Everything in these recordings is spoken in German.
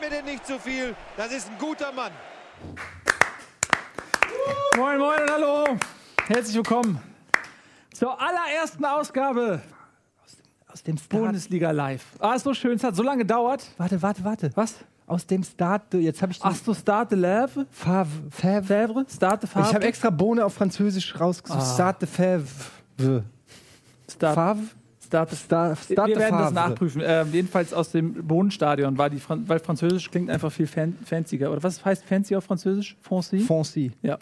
mir den nicht zu viel. Das ist ein guter Mann. Moin, moin und hallo. Herzlich willkommen zur allerersten Ausgabe Aus dem Start. Bundesliga Live. Ah, ist so schön. Es hat so lange gedauert. Warte, warte, warte. Was? Aus dem Start. Jetzt habe ich Ach so, Start de Lèvre? Favre. Favre. Start de Favre? Ich habe extra Bohne auf Französisch rausgesucht. Ah. Start de Favre. Start, Favre? Start, Star, Start wir de werden das nachprüfen. Äh, jedenfalls aus dem Bodenstadion war die, Fran weil Französisch klingt einfach viel fan fancier. Oder was heißt fancy auf Französisch? Fancy? Foncy. ja.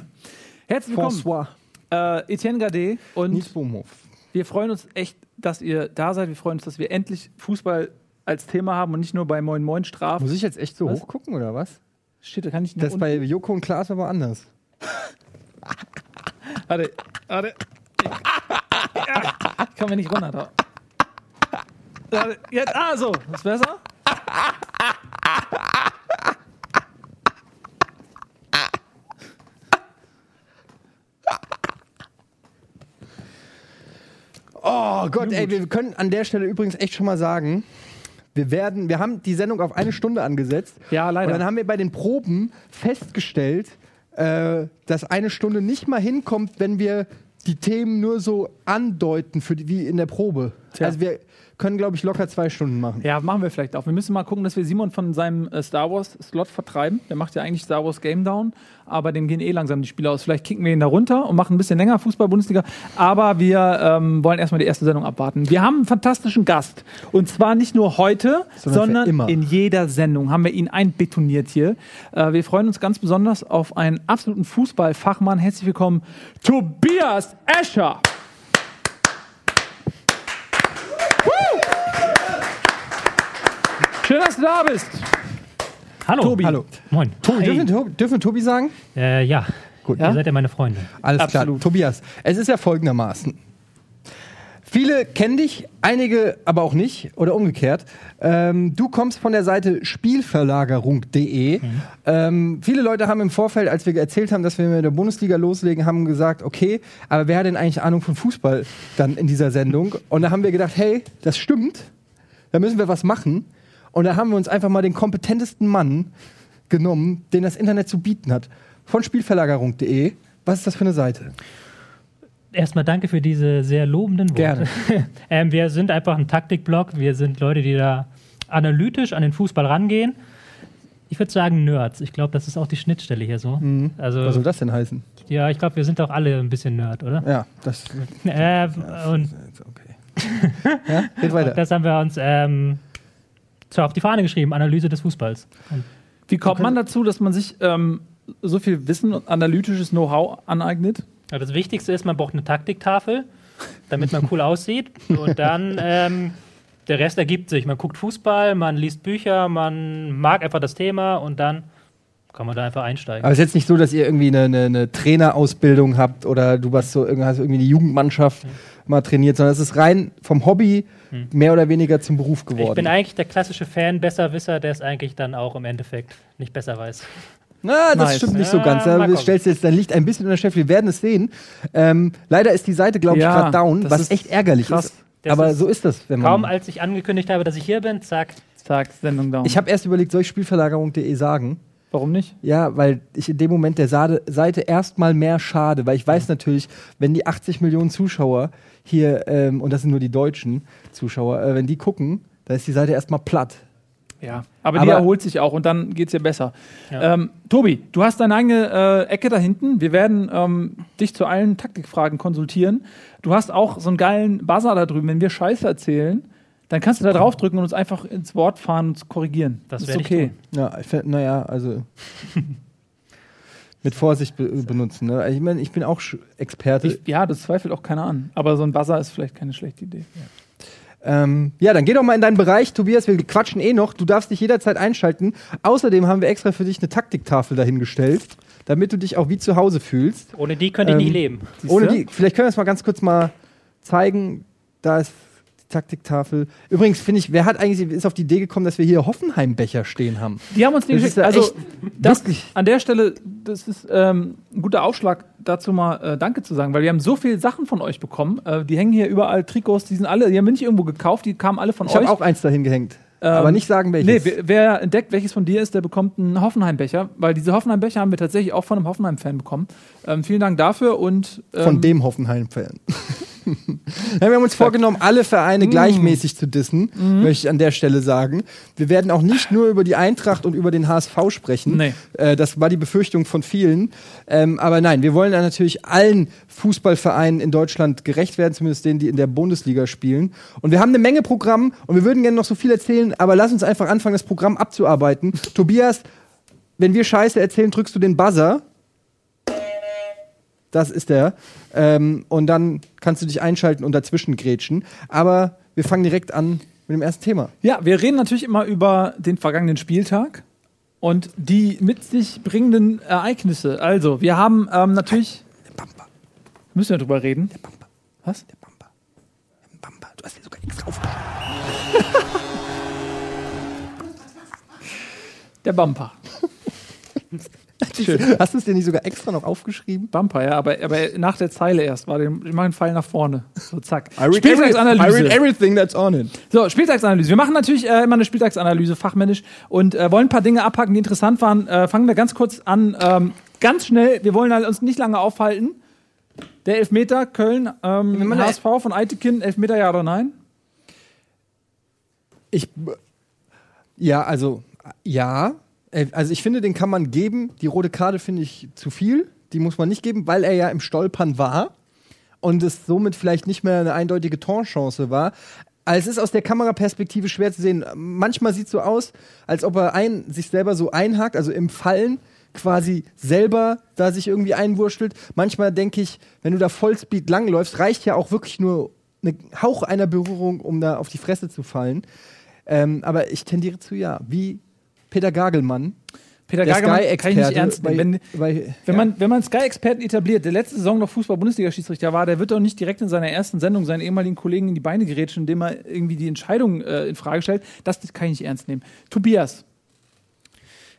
Herzlich willkommen, François. äh, Etienne Gardet und Nils Bohmhoff. wir freuen uns echt, dass ihr da seid. Wir freuen uns, dass wir endlich Fußball als Thema haben und nicht nur bei Moin Moin Straf. Muss ich jetzt echt so Was? hochgucken oder was? Steht, da kann ich nicht Das ist bei Joko und Klaas aber anders. Warte, warte. Ja, ich kann mir nicht runter. Warte, Jetzt, ah, so. Ist besser? Oh Gott, ey, wir können an der Stelle übrigens echt schon mal sagen, wir werden, wir haben die Sendung auf eine Stunde angesetzt. Ja, leider. Und dann haben wir bei den Proben festgestellt, äh, dass eine Stunde nicht mal hinkommt, wenn wir die Themen nur so andeuten, für die, wie in der Probe. Tja. Also wir können, glaube ich, locker zwei Stunden machen. Ja, machen wir vielleicht auch. Wir müssen mal gucken, dass wir Simon von seinem äh, Star Wars Slot vertreiben. Der macht ja eigentlich Star Wars Game Down, aber dem gehen eh langsam die Spiele aus. Vielleicht kicken wir ihn da runter und machen ein bisschen länger Fußball-Bundesliga. Aber wir ähm, wollen erstmal die erste Sendung abwarten. Wir haben einen fantastischen Gast. Und zwar nicht nur heute, Sondern sondern in jeder Sendung haben wir ihn einbetoniert hier. Äh, wir freuen uns ganz besonders auf einen absoluten Fußballfachmann. Herzlich willkommen, Tobias Escher. Schön, dass du da bist. Hallo. Tobi. Hallo. Moin. Tobi, dürfen, wir- dürfen wir Tobi sagen? Äh, ja. Gut. Ja? Ihr seid ja meine Freunde. Alles Absolut. klar. Tobias, es ist ja folgendermaßen. Viele kennen dich, einige aber auch nicht oder umgekehrt. Ähm, du kommst von der Seite Spielverlagerung.de. Ähm, viele Leute haben im Vorfeld, als wir erzählt haben, dass wir mit der Bundesliga loslegen, haben gesagt, okay, aber wer hat denn eigentlich Ahnung von Fußball dann in dieser Sendung? Und da haben wir gedacht, hey, das stimmt, da müssen wir was machen. Und da haben wir uns einfach mal den kompetentesten Mann genommen, den das Internet zu bieten hat. Von Spielverlagerung.de. Was ist das für eine Seite? Erstmal danke für diese sehr lobenden Worte. Gerne. ähm, wir sind einfach ein Taktikblog. Wir sind Leute, die da analytisch an den Fußball rangehen. Ich würde sagen Nerds. Ich glaube, das ist auch die Schnittstelle hier so. Also, Was soll das denn heißen? ja, ich glaube, wir sind auch alle ein bisschen Nerd, oder? Ja, das Äh, und ist okay. ja, geht weiter. das haben wir uns ähm, so auf die Fahne geschrieben: Analyse des Fußballs. Und Wie kommt man dazu, dass man sich ähm, so viel Wissen und analytisches Know-how aneignet? Ja, das Wichtigste ist, man braucht eine Taktiktafel, damit man cool aussieht. Und dann ähm, der Rest ergibt sich. Man guckt Fußball, man liest Bücher, man mag einfach das Thema und dann kann man da einfach einsteigen. Aber es ist jetzt nicht so, dass ihr irgendwie eine, eine, eine Trainerausbildung habt oder du was so irgendwie hast irgendwie die Jugendmannschaft mal trainiert, sondern es ist rein vom Hobby mehr oder weniger zum Beruf geworden. ich bin eigentlich der klassische Fan, Besserwisser, der es eigentlich dann auch im Endeffekt nicht besser weiß. Na, das Nice. stimmt nicht so Ja, ganz. mal Da gucken. stellst du jetzt dein Licht ein bisschen unter Chef. Wir werden es sehen. Ähm, leider ist die Seite, glaube ich, Ja, gerade down, was ist echt ärgerlich krass. ist. Das Aber ist so ist das, wenn man. Kaum als ich angekündigt habe, dass ich hier bin, zack, Tag, Sendung down. ich habe erst überlegt, soll ich Spielverlagerung.de sagen? Warum nicht? Ja, weil ich in dem Moment der Seite erstmal mehr schade, weil ich weiß natürlich, wenn die 80 Millionen Zuschauer hier, ähm, und das sind nur die deutschen Zuschauer, äh, wenn die gucken, dann ist die Seite erstmal platt. Ja. Aber, die Aber- erholt sich auch und dann geht es ihr besser. Ja. Ähm, Tobi, du hast deine eigene äh, Ecke da hinten. Wir werden ähm, dich zu allen Taktikfragen konsultieren. Du hast auch so einen geilen Buzzer da drüben. Wenn wir Scheiße erzählen, dann kannst du da draufdrücken und uns einfach ins Wort fahren und uns korrigieren. Das ist werde ich okay. Ja, ich find, naja, also mit Vorsicht be benutzen. Ne? Ich meine, ich bin auch Experte. Ich, ja, das zweifelt auch keiner an. Aber so ein Buzzer ist vielleicht keine schlechte Idee. Ähm, ja, dann geh doch mal in deinen Bereich, Tobias. Wir quatschen eh noch. Du darfst dich jederzeit einschalten. Außerdem haben wir extra für dich eine Taktiktafel dahingestellt, damit du dich auch wie zu Hause fühlst. ohne die könnte ich Ähm, nicht leben. Siehst Ohne du? die, vielleicht können wir es mal ganz kurz mal zeigen. Da ist Taktiktafel. Übrigens finde ich, wer hat eigentlich ist auf die Idee gekommen, dass wir hier Hoffenheim-Becher stehen haben? Die haben uns die Das geschickt. ja Also, das, an der Stelle, das ist ähm, ein guter Aufschlag, dazu mal äh, Danke zu sagen, weil wir haben so viele Sachen von euch bekommen. Äh, die hängen hier überall, Trikots, die sind alle, die haben wir nicht irgendwo gekauft, die kamen alle von Ich euch. habe auch eins dahin gehängt. Aber nicht sagen, welches. Nee, wer, wer entdeckt, welches von dir ist, der bekommt einen Hoffenheim-Becher, weil diese Hoffenheim-Becher haben wir tatsächlich auch von einem Hoffenheim-Fan bekommen. Ähm, vielen Dank dafür und ähm, Von dem Hoffenheim-Fan. Ja, wir haben uns vorgenommen, alle Vereine gleichmäßig zu dissen, möchte ich an der Stelle sagen. Wir werden auch nicht nur über die Eintracht und über den HSV sprechen. Nee. Äh, das war die Befürchtung von vielen. Ähm, aber nein, wir wollen natürlich allen Fußballvereinen in Deutschland gerecht werden, zumindest denen, die in der Bundesliga spielen. Und wir haben eine Menge Programm und wir würden gerne noch so viel erzählen, aber lass uns einfach anfangen, das Programm abzuarbeiten. Tobias, wenn wir Scheiße erzählen, drückst du den Buzzer. Das ist der. Ähm, und dann kannst du dich einschalten und dazwischen grätschen. Aber wir fangen direkt an mit dem ersten Thema. Ja, wir reden natürlich immer über den vergangenen Spieltag und die mit sich bringenden Ereignisse. Also, wir haben ähm, natürlich. Der Bumper. Müssen wir drüber reden? Der Bumper. Was? Der Bumper. Der Bumper. Du hast dir sogar extra aufgeschrieben. Der Bumper. Hast du es dir nicht sogar extra noch aufgeschrieben? Bumper, ja, aber, aber nach der Zeile erst war den, ich mache einen Pfeil nach vorne. So, zack. I read Spieltagsanalyse. everything that's on it. So, Spieltagsanalyse. Wir machen natürlich äh, immer eine Spieltagsanalyse, fachmännisch, und äh, wollen ein paar Dinge abhaken, die interessant waren. Äh, fangen wir ganz kurz an. Ähm, ganz schnell, wir wollen halt uns nicht lange aufhalten. Der Elfmeter, Köln, ähm, HSV von Eitekin, Elfmeter, ja oder nein? Ich. Ja, also, ja. Äh, Also, ich finde, den kann man geben. Die rote Karte finde ich zu viel. Die muss man nicht geben, weil er ja im Stolpern war und es somit vielleicht nicht mehr eine eindeutige Torchance war. Also Es ist aus der Kameraperspektive schwer zu sehen. Manchmal sieht es so aus, als ob er ein, sich selber so einhakt, also im Fallen quasi selber da sich irgendwie einwurschtelt. Manchmal denke ich, wenn du da Vollspeed langläufst, reicht ja auch wirklich nur ein Hauch einer Berührung, um da auf die Fresse zu fallen. Ähm, aber ich tendiere zu ja. Wie Peter Gagelmann, Peter der Gagermann kann ich nicht ernst nehmen. Wenn, bei, Wenn ja. man, wenn man Sky-Experten etabliert, der letzte Saison noch Fußball-Bundesliga-Schiedsrichter war, der wird doch nicht direkt in seiner ersten Sendung seinen ehemaligen Kollegen in die Beine gerätschen, indem er irgendwie die Entscheidung äh, in Frage stellt. Das, das kann ich nicht ernst nehmen. Tobias,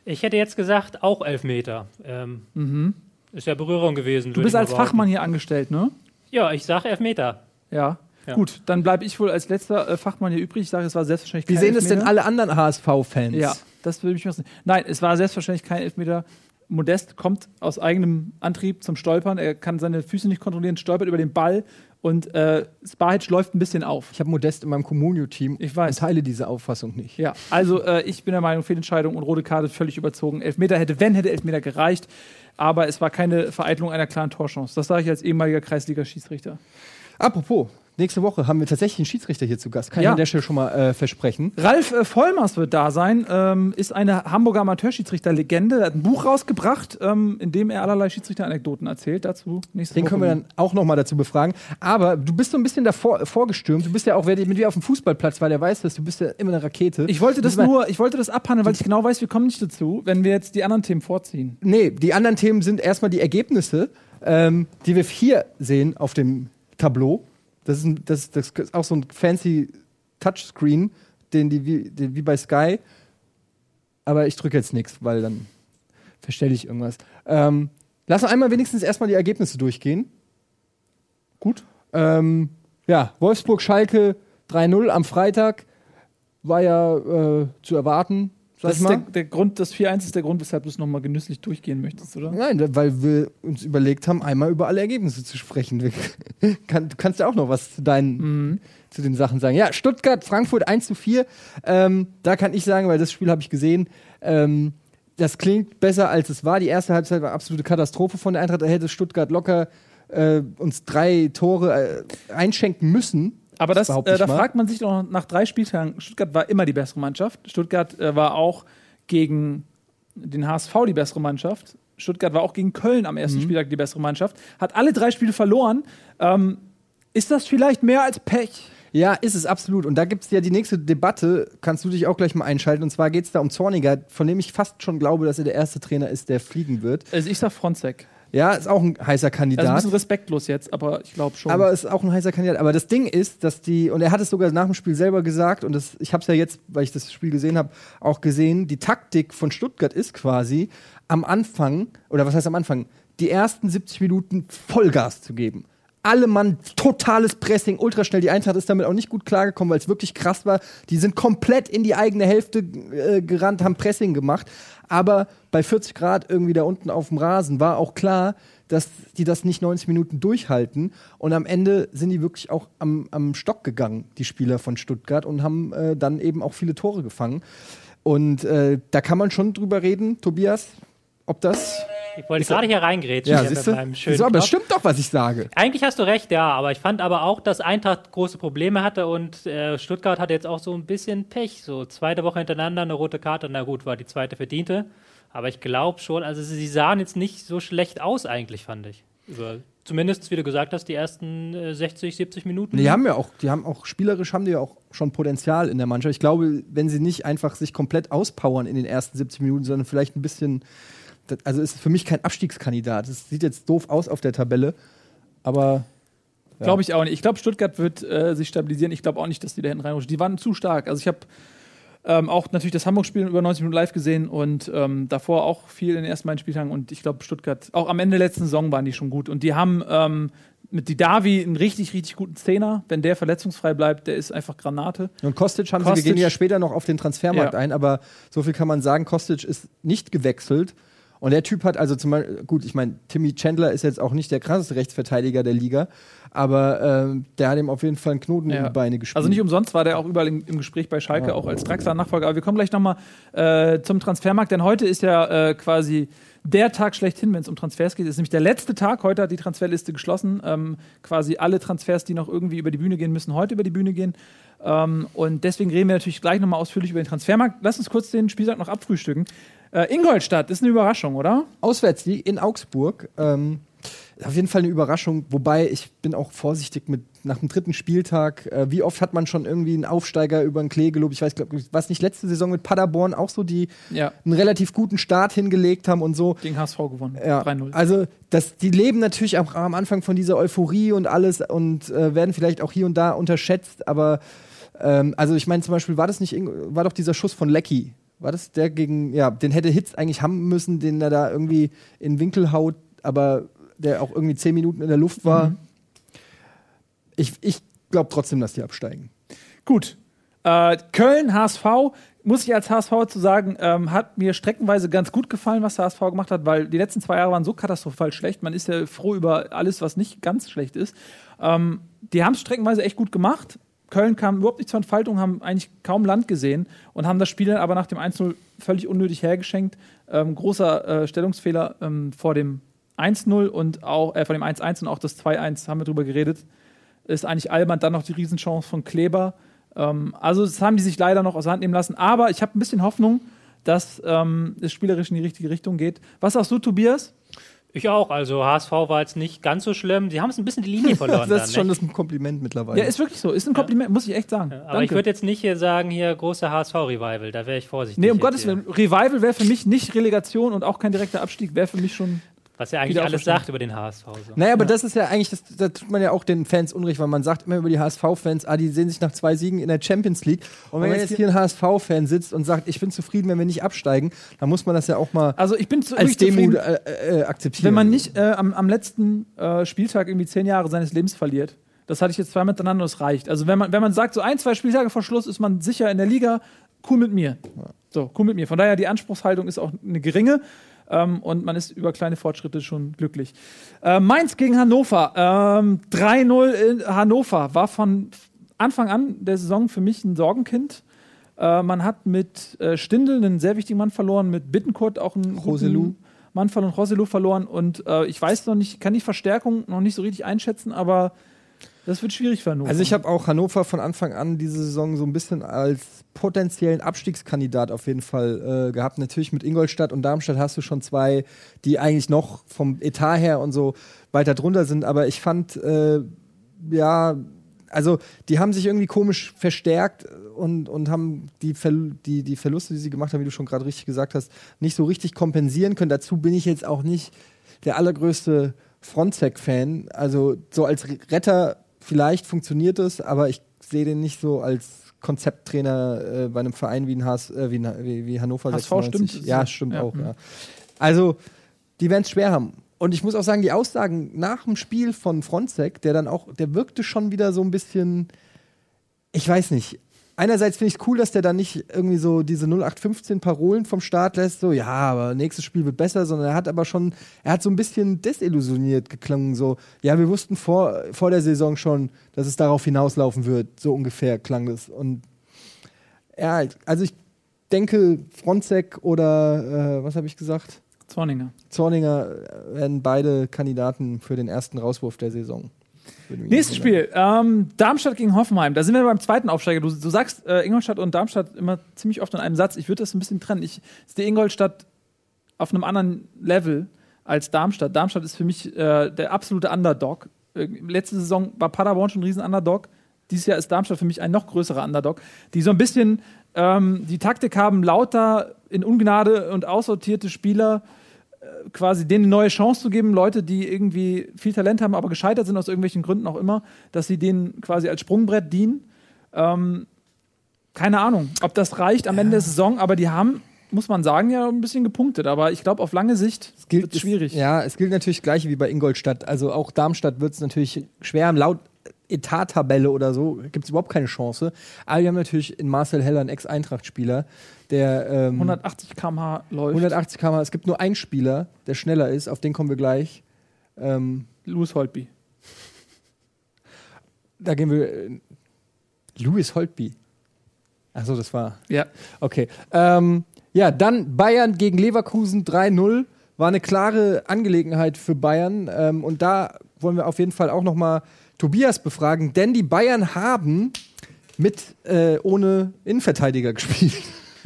Ich hätte jetzt gesagt, auch Elfmeter. Ähm, Ist ja Berührung gewesen. Mhm. du bist als Fachmann hier angestellt, ne? Ja, ich sage Elfmeter. Ja. Ja. Gut, dann bleibe ich wohl als letzter äh, Fachmann hier übrig. Ich sage, es war selbstverständlich Wie sehen es denn Elfmeter. alle anderen HSV-Fans? Ja, das würde mich wissen. Nein, es war selbstverständlich kein Elfmeter. Modest kommt aus eigenem Antrieb zum Stolpern. Er kann seine Füße nicht kontrollieren, stolpert über den Ball und äh, Spahic läuft ein bisschen auf. Ich habe Modest in meinem Communio-Team Ich weiß. und teile diese Auffassung nicht. Ja, also äh, ich bin der Meinung, Fehlentscheidung und rote Karte völlig überzogen. Elfmeter hätte, wenn, hätte Elfmeter gereicht. Aber es war keine Vereitelung einer klaren Torchance. Das sage ich als ehemaliger Kreisliga-Schiedsrichter. Apropos, nächste Woche haben wir tatsächlich einen Schiedsrichter hier zu Gast. Kann Ja. ich an der Stelle schon mal äh, versprechen. Ralf äh, Vollmers wird da sein, ähm, ist eine Hamburger Amateurschiedsrichter-Legende. Er hat ein Buch rausgebracht, ähm, in dem er allerlei Schiedsrichter-Anekdoten erzählt. Dazu nächste Den Woche. können wir dann auch noch mal dazu befragen. Aber du bist so ein bisschen davor vorgestürmt. Du bist ja auch, wer mit dir auf dem Fußballplatz war, der weiß das. Du bist ja immer eine Rakete. Ich wollte das nur, ich wollte das abhandeln, weil ich genau weiß, wir kommen nicht dazu, wenn wir jetzt die anderen Themen vorziehen. Nee, die anderen Themen sind erstmal die Ergebnisse, ähm, die wir hier sehen auf dem Tableau. Das ist, ein, das, das ist auch so ein fancy Touchscreen, den die wie, den, wie bei Sky. Aber ich drücke jetzt nichts, weil dann verstelle ich irgendwas. Ähm, lass uns einmal wenigstens erstmal die Ergebnisse durchgehen. Gut. Ähm, ja, Wolfsburg-Schalke 3-0 am Freitag war ja äh, zu erwarten, sag Das ist der, der Grund, das 4-1 ist der Grund, weshalb du es nochmal genüsslich durchgehen möchtest, oder? Nein, weil wir uns überlegt haben, einmal über alle Ergebnisse zu sprechen. Kann, du kannst ja auch noch was zu deinen, zu den Sachen sagen. Ja, Stuttgart, Frankfurt 1 zu 4. Ähm, da kann ich sagen, weil das Spiel habe ich gesehen, ähm, das klingt besser als es war. Die erste Halbzeit war absolute Katastrophe von der Eintracht. Da hätte Stuttgart locker äh, uns drei Tore äh, einschenken müssen. Aber das, behaupte äh, da mal. fragt man sich doch nach drei Spieltagen. Stuttgart war immer die bessere Mannschaft. Stuttgart äh, war auch gegen den HSV die bessere Mannschaft. Stuttgart war auch gegen Köln am Mhm. ersten Spieltag die bessere Mannschaft. Hat alle drei Spiele verloren. Ähm, ist das vielleicht mehr als Pech? Ja, ist es absolut. Und da gibt es ja die nächste Debatte, kannst du dich auch gleich mal einschalten. Und zwar geht es da um Zorniger, von dem ich fast schon glaube, dass er der erste Trainer ist, der fliegen wird. Also ich sag Fronzek. Ja, ist auch ein heißer Also ein Kandidat. bisschen respektlos jetzt, aber ich glaube schon. aber ist auch ein heißer Kandidat. Aber das Ding ist, dass die, und er hat es sogar nach dem Spiel selber gesagt, und das, ich habe es ja jetzt, weil ich das Spiel gesehen habe, auch gesehen, die Taktik von Stuttgart ist quasi am Anfang, oder was heißt am Anfang, die ersten 70 Minuten Vollgas zu geben. Alle Mann, totales Pressing, ultraschnell. Die Eintracht ist damit auch nicht gut klargekommen, weil es wirklich krass war. Die sind komplett in die eigene Hälfte äh, gerannt, haben Pressing gemacht. Aber bei 40 Grad irgendwie da unten auf dem Rasen war auch klar, dass die das nicht 90 Minuten durchhalten. Und am Ende sind die wirklich auch am, am Stock gegangen, die Spieler von Stuttgart, und haben äh, dann eben auch viele Tore gefangen. Und äh, da kann man schon drüber reden, Tobias, ob das. Ich wollte gerade hier reingrätschen. Ja, hier siehst du? schönen Wieso, aber es stimmt doch, was ich sage. Eigentlich hast du recht, ja, aber ich fand aber auch, dass Eintracht große Probleme hatte und äh, Stuttgart hatte jetzt auch so ein bisschen Pech. So zweite Woche hintereinander eine rote Karte, na gut, war die zweite verdiente. Aber ich glaube schon, also sie sahen jetzt nicht so schlecht aus eigentlich, fand ich. Über, zumindest, wie du gesagt hast, die ersten äh, 60, 70 Minuten. Die haben ja auch, die haben auch spielerisch haben die ja auch schon Potenzial in der Mannschaft. Ich glaube, wenn sie nicht einfach sich komplett auspowern in den ersten 70 Minuten, sondern vielleicht ein bisschen, das, also ist für mich kein Abstiegskandidat. Es sieht jetzt doof aus auf der Tabelle, aber Glaube ich auch nicht. Ich glaube, Stuttgart wird äh, sich stabilisieren. Ich glaube auch nicht, dass die da hinten reinrutschen. Die waren zu stark. Also ich habe ähm, auch natürlich das Hamburg-Spiel über 90 Minuten live gesehen und ähm, davor auch viel in den ersten beiden Spieltagen. Und ich glaube, Stuttgart, auch am Ende der letzten Saison waren die schon gut. Und die haben ähm, mit Didavi einen richtig, richtig guten Zehner. Wenn der verletzungsfrei bleibt, der ist einfach Granate. Und Kostic haben Kostic- sie, wir gehen ja später noch auf den Transfermarkt Ja. ein, aber so viel kann man sagen, Kostic ist nicht gewechselt. Und der Typ hat also zum Beispiel, gut, ich meine, Timmy Chandler ist jetzt auch nicht der krasseste Rechtsverteidiger der Liga, aber ähm, der hat ihm auf jeden Fall einen Knoten in Ja. die Beine gespielt. Also nicht umsonst war der auch überall im, im Gespräch bei Schalke, auch als Draxler-Nachfolger. Aber wir kommen gleich nochmal äh, zum Transfermarkt, denn heute ist ja äh, quasi der Tag schlechthin, wenn es um Transfers geht. Es ist nämlich der letzte Tag. Heute hat die Transferliste geschlossen. Ähm, quasi alle Transfers, die noch irgendwie über die Bühne gehen, müssen heute über die Bühne gehen. Ähm, und deswegen reden wir natürlich gleich nochmal ausführlich über den Transfermarkt. Lass uns kurz den Spieltag noch abfrühstücken. Äh, Ingolstadt ist eine Überraschung, oder? Auswärtssieg in Augsburg. Ähm, auf jeden Fall eine Überraschung, wobei ich bin auch vorsichtig mit nach dem dritten Spieltag. Äh, wie oft hat man schon irgendwie einen Aufsteiger über einen Klee gelobt? Ich weiß, glaub, was nicht letzte Saison mit Paderborn auch so, die Ja. einen relativ guten Start hingelegt haben und so. Gegen HSV gewonnen. Ja, 3-0. also das, die leben natürlich auch am Anfang von dieser Euphorie und alles und äh, werden vielleicht auch hier und da unterschätzt, aber ähm, also ich meine zum Beispiel, war das nicht, war doch dieser Schuss von Lecky, war das der gegen, ja, den hätte Hitz eigentlich haben müssen, den er da irgendwie in Winkel haut, aber der auch irgendwie zehn Minuten in der Luft war. Mhm. Ich, ich glaube trotzdem, dass die absteigen. Gut. Äh, Köln, HSV, muss ich als HSV zu sagen, ähm, hat mir streckenweise ganz gut gefallen, was der HSV gemacht hat, weil die letzten zwei Jahre waren so katastrophal schlecht. Man ist ja froh über alles, was nicht ganz schlecht ist. Ähm, die haben es streckenweise echt gut gemacht. Köln kam überhaupt nicht zur Entfaltung, haben eigentlich kaum Land gesehen und haben das Spiel dann aber nach dem 1-0 völlig unnötig hergeschenkt. Ähm, großer äh, Stellungsfehler ähm, vor dem 1-0 und auch äh, vor dem 1-1 und auch das 2-1 haben wir drüber geredet ist eigentlich albern. Dann noch die Riesenchance von Kleber. Ähm, also das haben die sich leider noch aus der Hand nehmen lassen. Aber ich habe ein bisschen Hoffnung, dass ähm, es spielerisch in die richtige Richtung geht. Was sagst du, Tobias? Ich auch, also HSV war jetzt nicht ganz so schlimm. Sie haben es ein bisschen die Linie verloren. das ist dann, schon nicht? das ein Kompliment mittlerweile. Ja, ist wirklich so. Ist ein Kompliment, muss ich echt sagen. Aber ich würde jetzt nicht hier sagen, hier große HSV-Revival, da wäre ich vorsichtig. Nee, um Gottes. Willen. Revival wäre für mich nicht Relegation und auch kein direkter Abstieg. Wäre für mich schon. Was ja eigentlich alles sagt über den HSV. So. Naja, aber das ist ja eigentlich, das, da tut man ja auch den Fans unrecht, weil man sagt immer über die HSV-Fans, ah, die sehen sich nach zwei Siegen in der Champions League. Und wenn jetzt hier ein HSV-Fan sitzt und sagt, ich bin zufrieden, wenn wir nicht absteigen, dann muss man das ja auch mal Also ich bin zu, als Demut äh, äh, akzeptieren. wenn man nicht äh, am, am letzten äh, Spieltag irgendwie zehn Jahre seines Lebens verliert. Das hatte ich jetzt zwei miteinander, das reicht. Also wenn man, wenn man sagt, so ein, zwei Spieltage vor Schluss ist man sicher in der Liga, cool mit mir. So, cool mit mir. Von daher, die Anspruchshaltung ist auch eine geringe ähm, und man ist über kleine Fortschritte schon glücklich. Äh, Mainz gegen Hannover. Ähm, 3-0 in Hannover war von Anfang an der Saison für mich ein Sorgenkind. Äh, man hat mit äh, Stindl einen sehr wichtigen Mann verloren, mit Bittenkurt auch einen Roselu. Mann verloren, Roselu verloren und äh, ich weiß noch nicht, kann die Verstärkung noch nicht so richtig einschätzen, aber das wird schwierig für Hannover. Also ich habe auch Hannover von Anfang an diese Saison so ein bisschen als potenziellen Abstiegskandidat auf jeden Fall äh, gehabt. Natürlich mit Ingolstadt und Darmstadt hast du schon zwei, die eigentlich noch vom Etat her und so weiter drunter sind. Aber ich fand, äh, ja, also die haben sich irgendwie komisch verstärkt und, und haben die, Verl die, die Verluste, die sie gemacht haben, wie du schon gerade richtig gesagt hast, nicht so richtig kompensieren können. Dazu bin ich jetzt auch nicht der allergrößte Fronzek-Fan. Also so als Retter vielleicht funktioniert es, aber ich sehe den nicht so als Konzepttrainer äh, bei einem Verein wie, ein HS, äh, wie, wie, wie Hannover HSV 96. stimmt. Ja, stimmt Ja. auch. Mhm. Ja. Also, die werden es schwer haben. und ich muss auch sagen, die Aussagen nach dem Spiel von Fronzek, der dann auch, der wirkte schon wieder so ein bisschen, ich weiß nicht. Einerseits finde ich es cool, dass der dann nicht irgendwie so diese 0815 Parolen vom Start lässt, so, ja, aber nächstes Spiel wird besser, sondern er hat aber schon, er hat so ein bisschen desillusioniert geklungen, so, ja, wir wussten vor, vor der Saison schon, dass es darauf hinauslaufen wird, so ungefähr klang das. Und ja, also ich denke, Fronzek oder, äh, was habe ich gesagt? Zorninger. Zorninger äh, werden beide Kandidaten für den ersten Rauswurf der Saison. Nächstes. Spiel, ähm, Darmstadt gegen Hoffenheim. Da sind wir beim zweiten Aufsteiger. Du, du sagst äh, Ingolstadt und Darmstadt immer ziemlich oft in einem Satz. Ich würde das ein bisschen trennen. Ich ist die Ingolstadt auf einem anderen Level als Darmstadt. Darmstadt ist für mich äh, der absolute Underdog. Äh, letzte Saison war Paderborn schon ein riesen Underdog. Dieses Jahr ist Darmstadt für mich ein noch größerer Underdog, die so ein bisschen ähm, die Taktik haben, lauter in Ungnade und aussortierte Spieler quasi denen eine neue Chance zu geben, Leute, die irgendwie viel Talent haben, aber gescheitert sind aus irgendwelchen Gründen auch immer, dass sie denen quasi als Sprungbrett dienen. Ähm, keine Ahnung, ob das reicht am Ende der Saison, aber die haben, muss man sagen, ja ein bisschen gepunktet. Aber ich glaube, auf lange Sicht wird es schwierig. Es, ja, es gilt natürlich gleich wie bei Ingolstadt. Also auch Darmstadt wird es natürlich schwer. Laut Etat-Tabelle oder so gibt es überhaupt keine Chance. Aber wir haben natürlich in Marcel Heller einen Ex-Eintracht-Spieler, der ähm, 180 km/h läuft. 180 km. Es gibt nur einen Spieler, der schneller ist. Auf den kommen wir gleich. Ähm, Louis Holtby. da gehen wir. Äh, Louis Holtby. Achso, das war. Ja. Okay. Ähm, ja, dann Bayern gegen Leverkusen 3-0. War eine klare Angelegenheit für Bayern. Ähm, und da wollen wir auf jeden Fall auch noch mal Tobias befragen, denn die Bayern haben mit äh, ohne Innenverteidiger gespielt.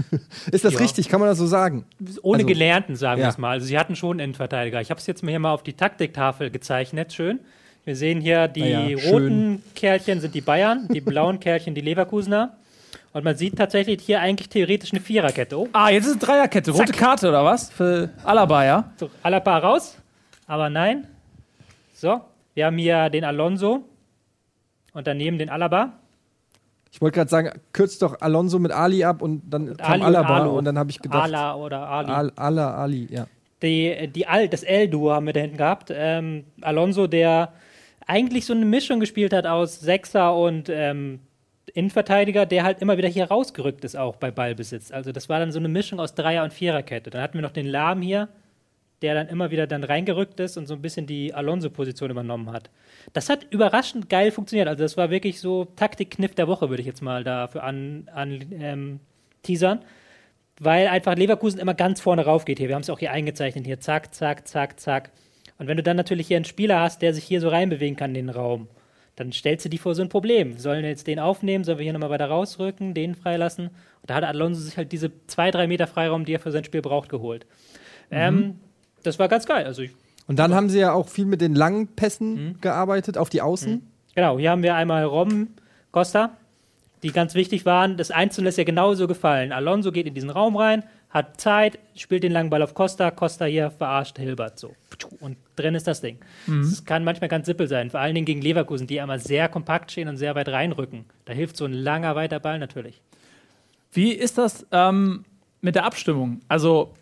Ist das Ja. richtig? Kann man das so sagen? Ohne Also, Gelernten, sagen wir ja. es mal. Also sie hatten schon einen Innenverteidiger. Ich habe es jetzt mir hier mal auf die Taktiktafel gezeichnet. Schön. Wir sehen hier, die ja, schön. roten Kerlchen sind die Bayern, die blauen Kerlchen die Leverkusener. Und man sieht tatsächlich hier eigentlich theoretisch eine Viererkette. Oh, Ah, jetzt ist es Dreierkette. Rote Zack. Karte oder was? Für Alaba, ja? so, Alaba raus. Aber nein. So, wir haben hier den Alonso und daneben den Alaba. Ich wollte gerade sagen, kürzt doch Alonso mit Ali ab und dann kam Ali und Alaba Alo. und dann habe ich gedacht, Ala oder Ali. Al Ala Ali, ja. die, die Al, das L-Duo haben wir da hinten gehabt. Ähm, Alonso, der eigentlich so eine Mischung gespielt hat aus Sechser und ähm, Innenverteidiger, der halt immer wieder hier rausgerückt ist, auch bei Ballbesitz. Also das war dann so eine Mischung aus Dreier- und Viererkette. Dann hatten wir noch den Lahm hier, der dann immer wieder dann reingerückt ist und so ein bisschen die Alonso-Position übernommen hat. Das hat überraschend geil funktioniert. Also das war wirklich so Taktikkniff der Woche, würde ich jetzt mal dafür an, an ähm, teasern weil einfach Leverkusen immer ganz vorne rauf geht hier. Wir haben es auch hier eingezeichnet. Hier zack, zack, zack, zack. Und wenn du dann natürlich hier einen Spieler hast, der sich hier so reinbewegen kann in den Raum, dann stellst du die vor so ein Problem. Sollen wir jetzt den aufnehmen? Sollen wir hier nochmal weiter rausrücken, den freilassen? Und da hat Alonso sich halt diese zwei, drei Meter Freiraum, die er für sein Spiel braucht, geholt. Ähm, das war ganz geil. Also ich, Und dann haben sie ja auch viel mit den langen Pässen Mhm. gearbeitet auf die Außen. Genau, hier haben wir einmal Robben, Costa, die ganz wichtig waren. Das Einzelne ist ja genauso gefallen. Alonso geht in diesen Raum rein, hat Zeit, spielt den langen Ball auf Costa, Costa hier verarscht Hilbert so. Und drin ist das Ding. Das kann manchmal ganz simpel sein, vor allen Dingen gegen Leverkusen, die einmal sehr kompakt stehen und sehr weit reinrücken. Da hilft so ein langer, weiter Ball natürlich. Wie ist das ähm, mit der Abstimmung? Also,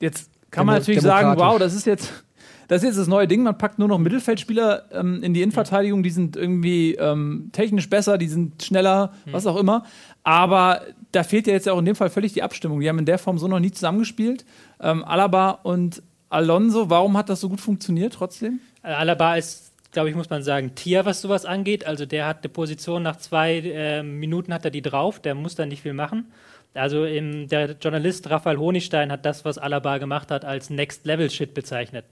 jetzt kann man natürlich sagen, wow, das ist jetzt. Das ist jetzt das neue Ding, man packt nur noch Mittelfeldspieler ähm, in die Innenverteidigung, die sind irgendwie ähm, technisch besser, die sind schneller, was auch immer. Aber da fehlt ja jetzt auch in dem Fall völlig die Abstimmung. Die haben in der Form so noch nie zusammengespielt. Ähm, Alaba und Alonso, warum hat das so gut funktioniert trotzdem? Alaba ist, glaube ich, muss man sagen, Tier, was sowas angeht. Also der hat eine Position, nach zwei äh, Minuten hat er die drauf, der muss da nicht viel machen. Also im, der Journalist Raphael Honigstein hat das, was Alaba gemacht hat, als Next-Level-Shit bezeichnet.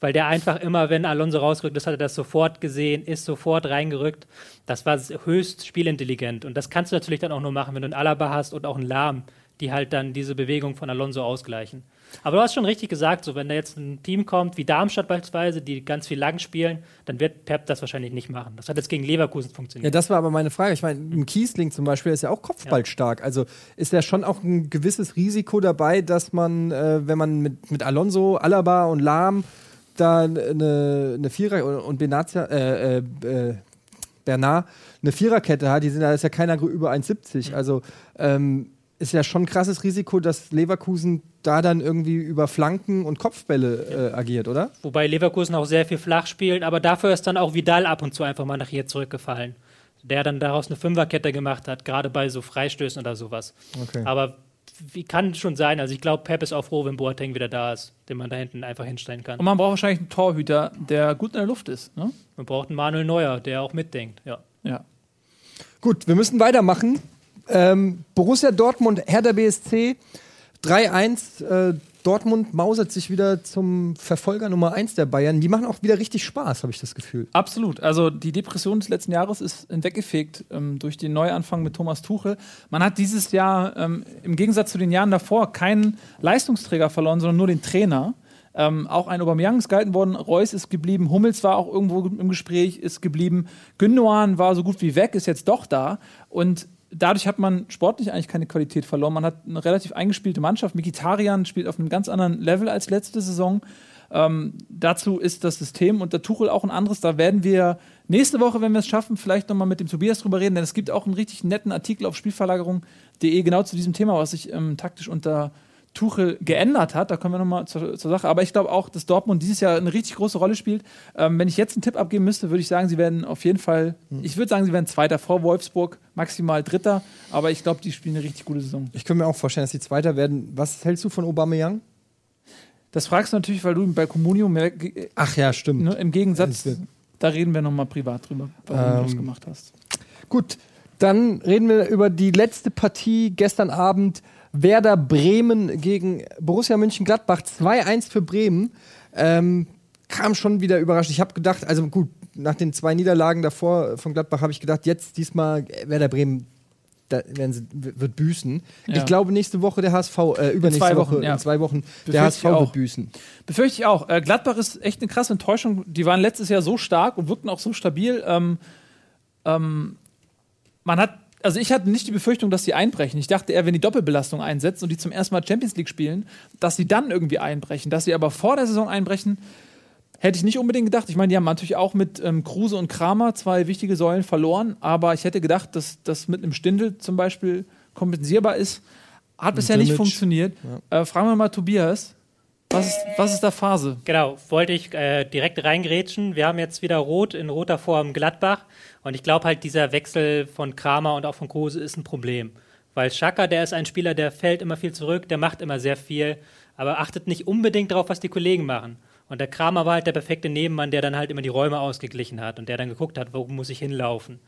Weil der einfach immer, wenn Alonso rausgerückt ist, hat er das sofort gesehen, ist sofort reingerückt. Das war höchst spielintelligent. Und das kannst du natürlich dann auch nur machen, wenn du einen Alaba hast und auch einen Lahm, die halt dann diese Bewegung von Alonso ausgleichen. Aber du hast schon richtig gesagt, so wenn da jetzt ein Team kommt, wie Darmstadt beispielsweise, die ganz viel lang spielen, dann wird Pep das wahrscheinlich nicht machen. Das hat jetzt gegen Leverkusen Ja, funktioniert. das war aber meine Frage. Ich meine, ein Kiesling zum Beispiel ist ja auch kopfballstark. Also ist ja schon auch ein gewisses Risiko dabei, dass man, äh, wenn man mit, mit Alonso, Alaba und Lahm da eine, eine Vierer und- Benatia, äh, äh, äh, Bernard eine Viererkette hat, die sind da ist ja keiner über 1,70. Also ähm, ist ja schon ein krasses Risiko, dass Leverkusen da dann irgendwie über Flanken und Kopfbälle äh, agiert, oder? Wobei Leverkusen auch sehr viel flach spielt, aber dafür ist dann auch Vidal ab und zu einfach mal nach hier zurückgefallen. Der dann daraus eine Fünferkette gemacht hat, gerade bei so Freistößen oder sowas. Okay. Aber wie kann schon sein? Also ich glaube, Pep ist auch froh, wenn Boateng wieder da ist, den man da hinten einfach hinstellen kann. Und man braucht wahrscheinlich einen Torhüter, der gut in der Luft ist. Ne? Man braucht einen Manuel Neuer, der auch mitdenkt. Ja. Ja. Gut, wir müssen weitermachen. Ähm, Borussia Dortmund, Hertha BSC 3-1. Äh, Dortmund mausert sich wieder zum Verfolger Nummer 1 der Bayern. Die machen auch wieder richtig Spaß, habe ich das Gefühl. Absolut. Also die Depression des letzten Jahres ist hinweggefegt ähm, durch den Neuanfang mit Thomas Tuchel. Man hat dieses Jahr ähm, im Gegensatz zu den Jahren davor keinen Leistungsträger verloren, sondern nur den Trainer. Ähm, auch ein Aubameyang ist gehalten worden, Reus ist geblieben, Hummels war auch irgendwo im Gespräch, ist geblieben, Gündogan war so gut wie weg, ist jetzt doch da und dadurch hat man sportlich eigentlich keine Qualität verloren. Man hat eine relativ eingespielte Mannschaft. Mikitarian spielt auf einem ganz anderen Level als letzte Saison. Ähm, dazu ist das System und der Tuchel auch ein anderes. Da werden wir nächste Woche, wenn wir es schaffen, vielleicht nochmal mit dem Tobias drüber reden, denn es gibt auch einen richtig netten Artikel auf Spielverlagerung.de genau zu diesem Thema, was sich ähm, taktisch unter Tuchel geändert hat. Da kommen wir nochmal zur, zur Sache. Aber ich glaube auch, dass Dortmund dieses Jahr eine richtig große Rolle spielt. Ähm, wenn ich jetzt einen Tipp abgeben müsste, würde ich sagen, sie werden auf jeden Fall, ich würde sagen, sie werden Zweiter vor Wolfsburg, maximal Dritter. Aber ich glaube, die spielen eine richtig gute Saison. Ich könnte mir auch vorstellen, dass die Zweiter werden. Was hältst du von Aubameyang? Das fragst du natürlich, weil du bei Comunio mehr, Ach ja, stimmt. ne, im Gegensatz, da reden wir nochmal privat drüber, warum Ähm, du das gemacht hast. Gut, dann reden wir über die letzte Partie gestern Abend. Werder Bremen gegen Borussia Mönchengladbach. 2-1 für Bremen. Ähm, kam schon wieder überrascht. Ich habe gedacht, also gut, nach den zwei Niederlagen davor von Gladbach habe ich gedacht, jetzt diesmal äh, Werder Bremen da werden sie, wird büßen. Ja. Ich glaube, nächste Woche der HSV, äh, übernächste zwei Woche, Wochen, ja. in zwei Wochen, Befürchte der HSV wird büßen. Befürchte ich auch. Äh, Gladbach ist echt eine krasse Enttäuschung. Die waren letztes Jahr so stark und wirkten auch so stabil. Ähm, ähm, man hat, also ich hatte nicht die Befürchtung, dass sie einbrechen. Ich dachte eher, wenn die Doppelbelastung einsetzt und die zum ersten Mal Champions League spielen, dass sie dann irgendwie einbrechen. Dass sie aber vor der Saison einbrechen, hätte ich nicht unbedingt gedacht. Ich meine, die haben natürlich auch mit ähm, Kruse und Kramer zwei wichtige Säulen verloren, aber ich hätte gedacht, dass das mit einem Stindel zum Beispiel kompensierbar ist. Hat bisher nicht funktioniert. Äh, fragen wir mal Tobias. Was ist, was ist da Phase? Genau, wollte ich äh, direkt reingrätschen. Wir haben jetzt wieder Rot in roter Form Gladbach. Und ich glaube halt, dieser Wechsel von Kramer und auch von Kruse ist ein Problem. Weil Schaka, der ist ein Spieler, der fällt immer viel zurück, der macht immer sehr viel, aber achtet nicht unbedingt darauf, was die Kollegen machen. Und der Kramer war halt der perfekte Nebenmann, der dann halt immer die Räume ausgeglichen hat und der dann geguckt hat, wo muss ich hinlaufen.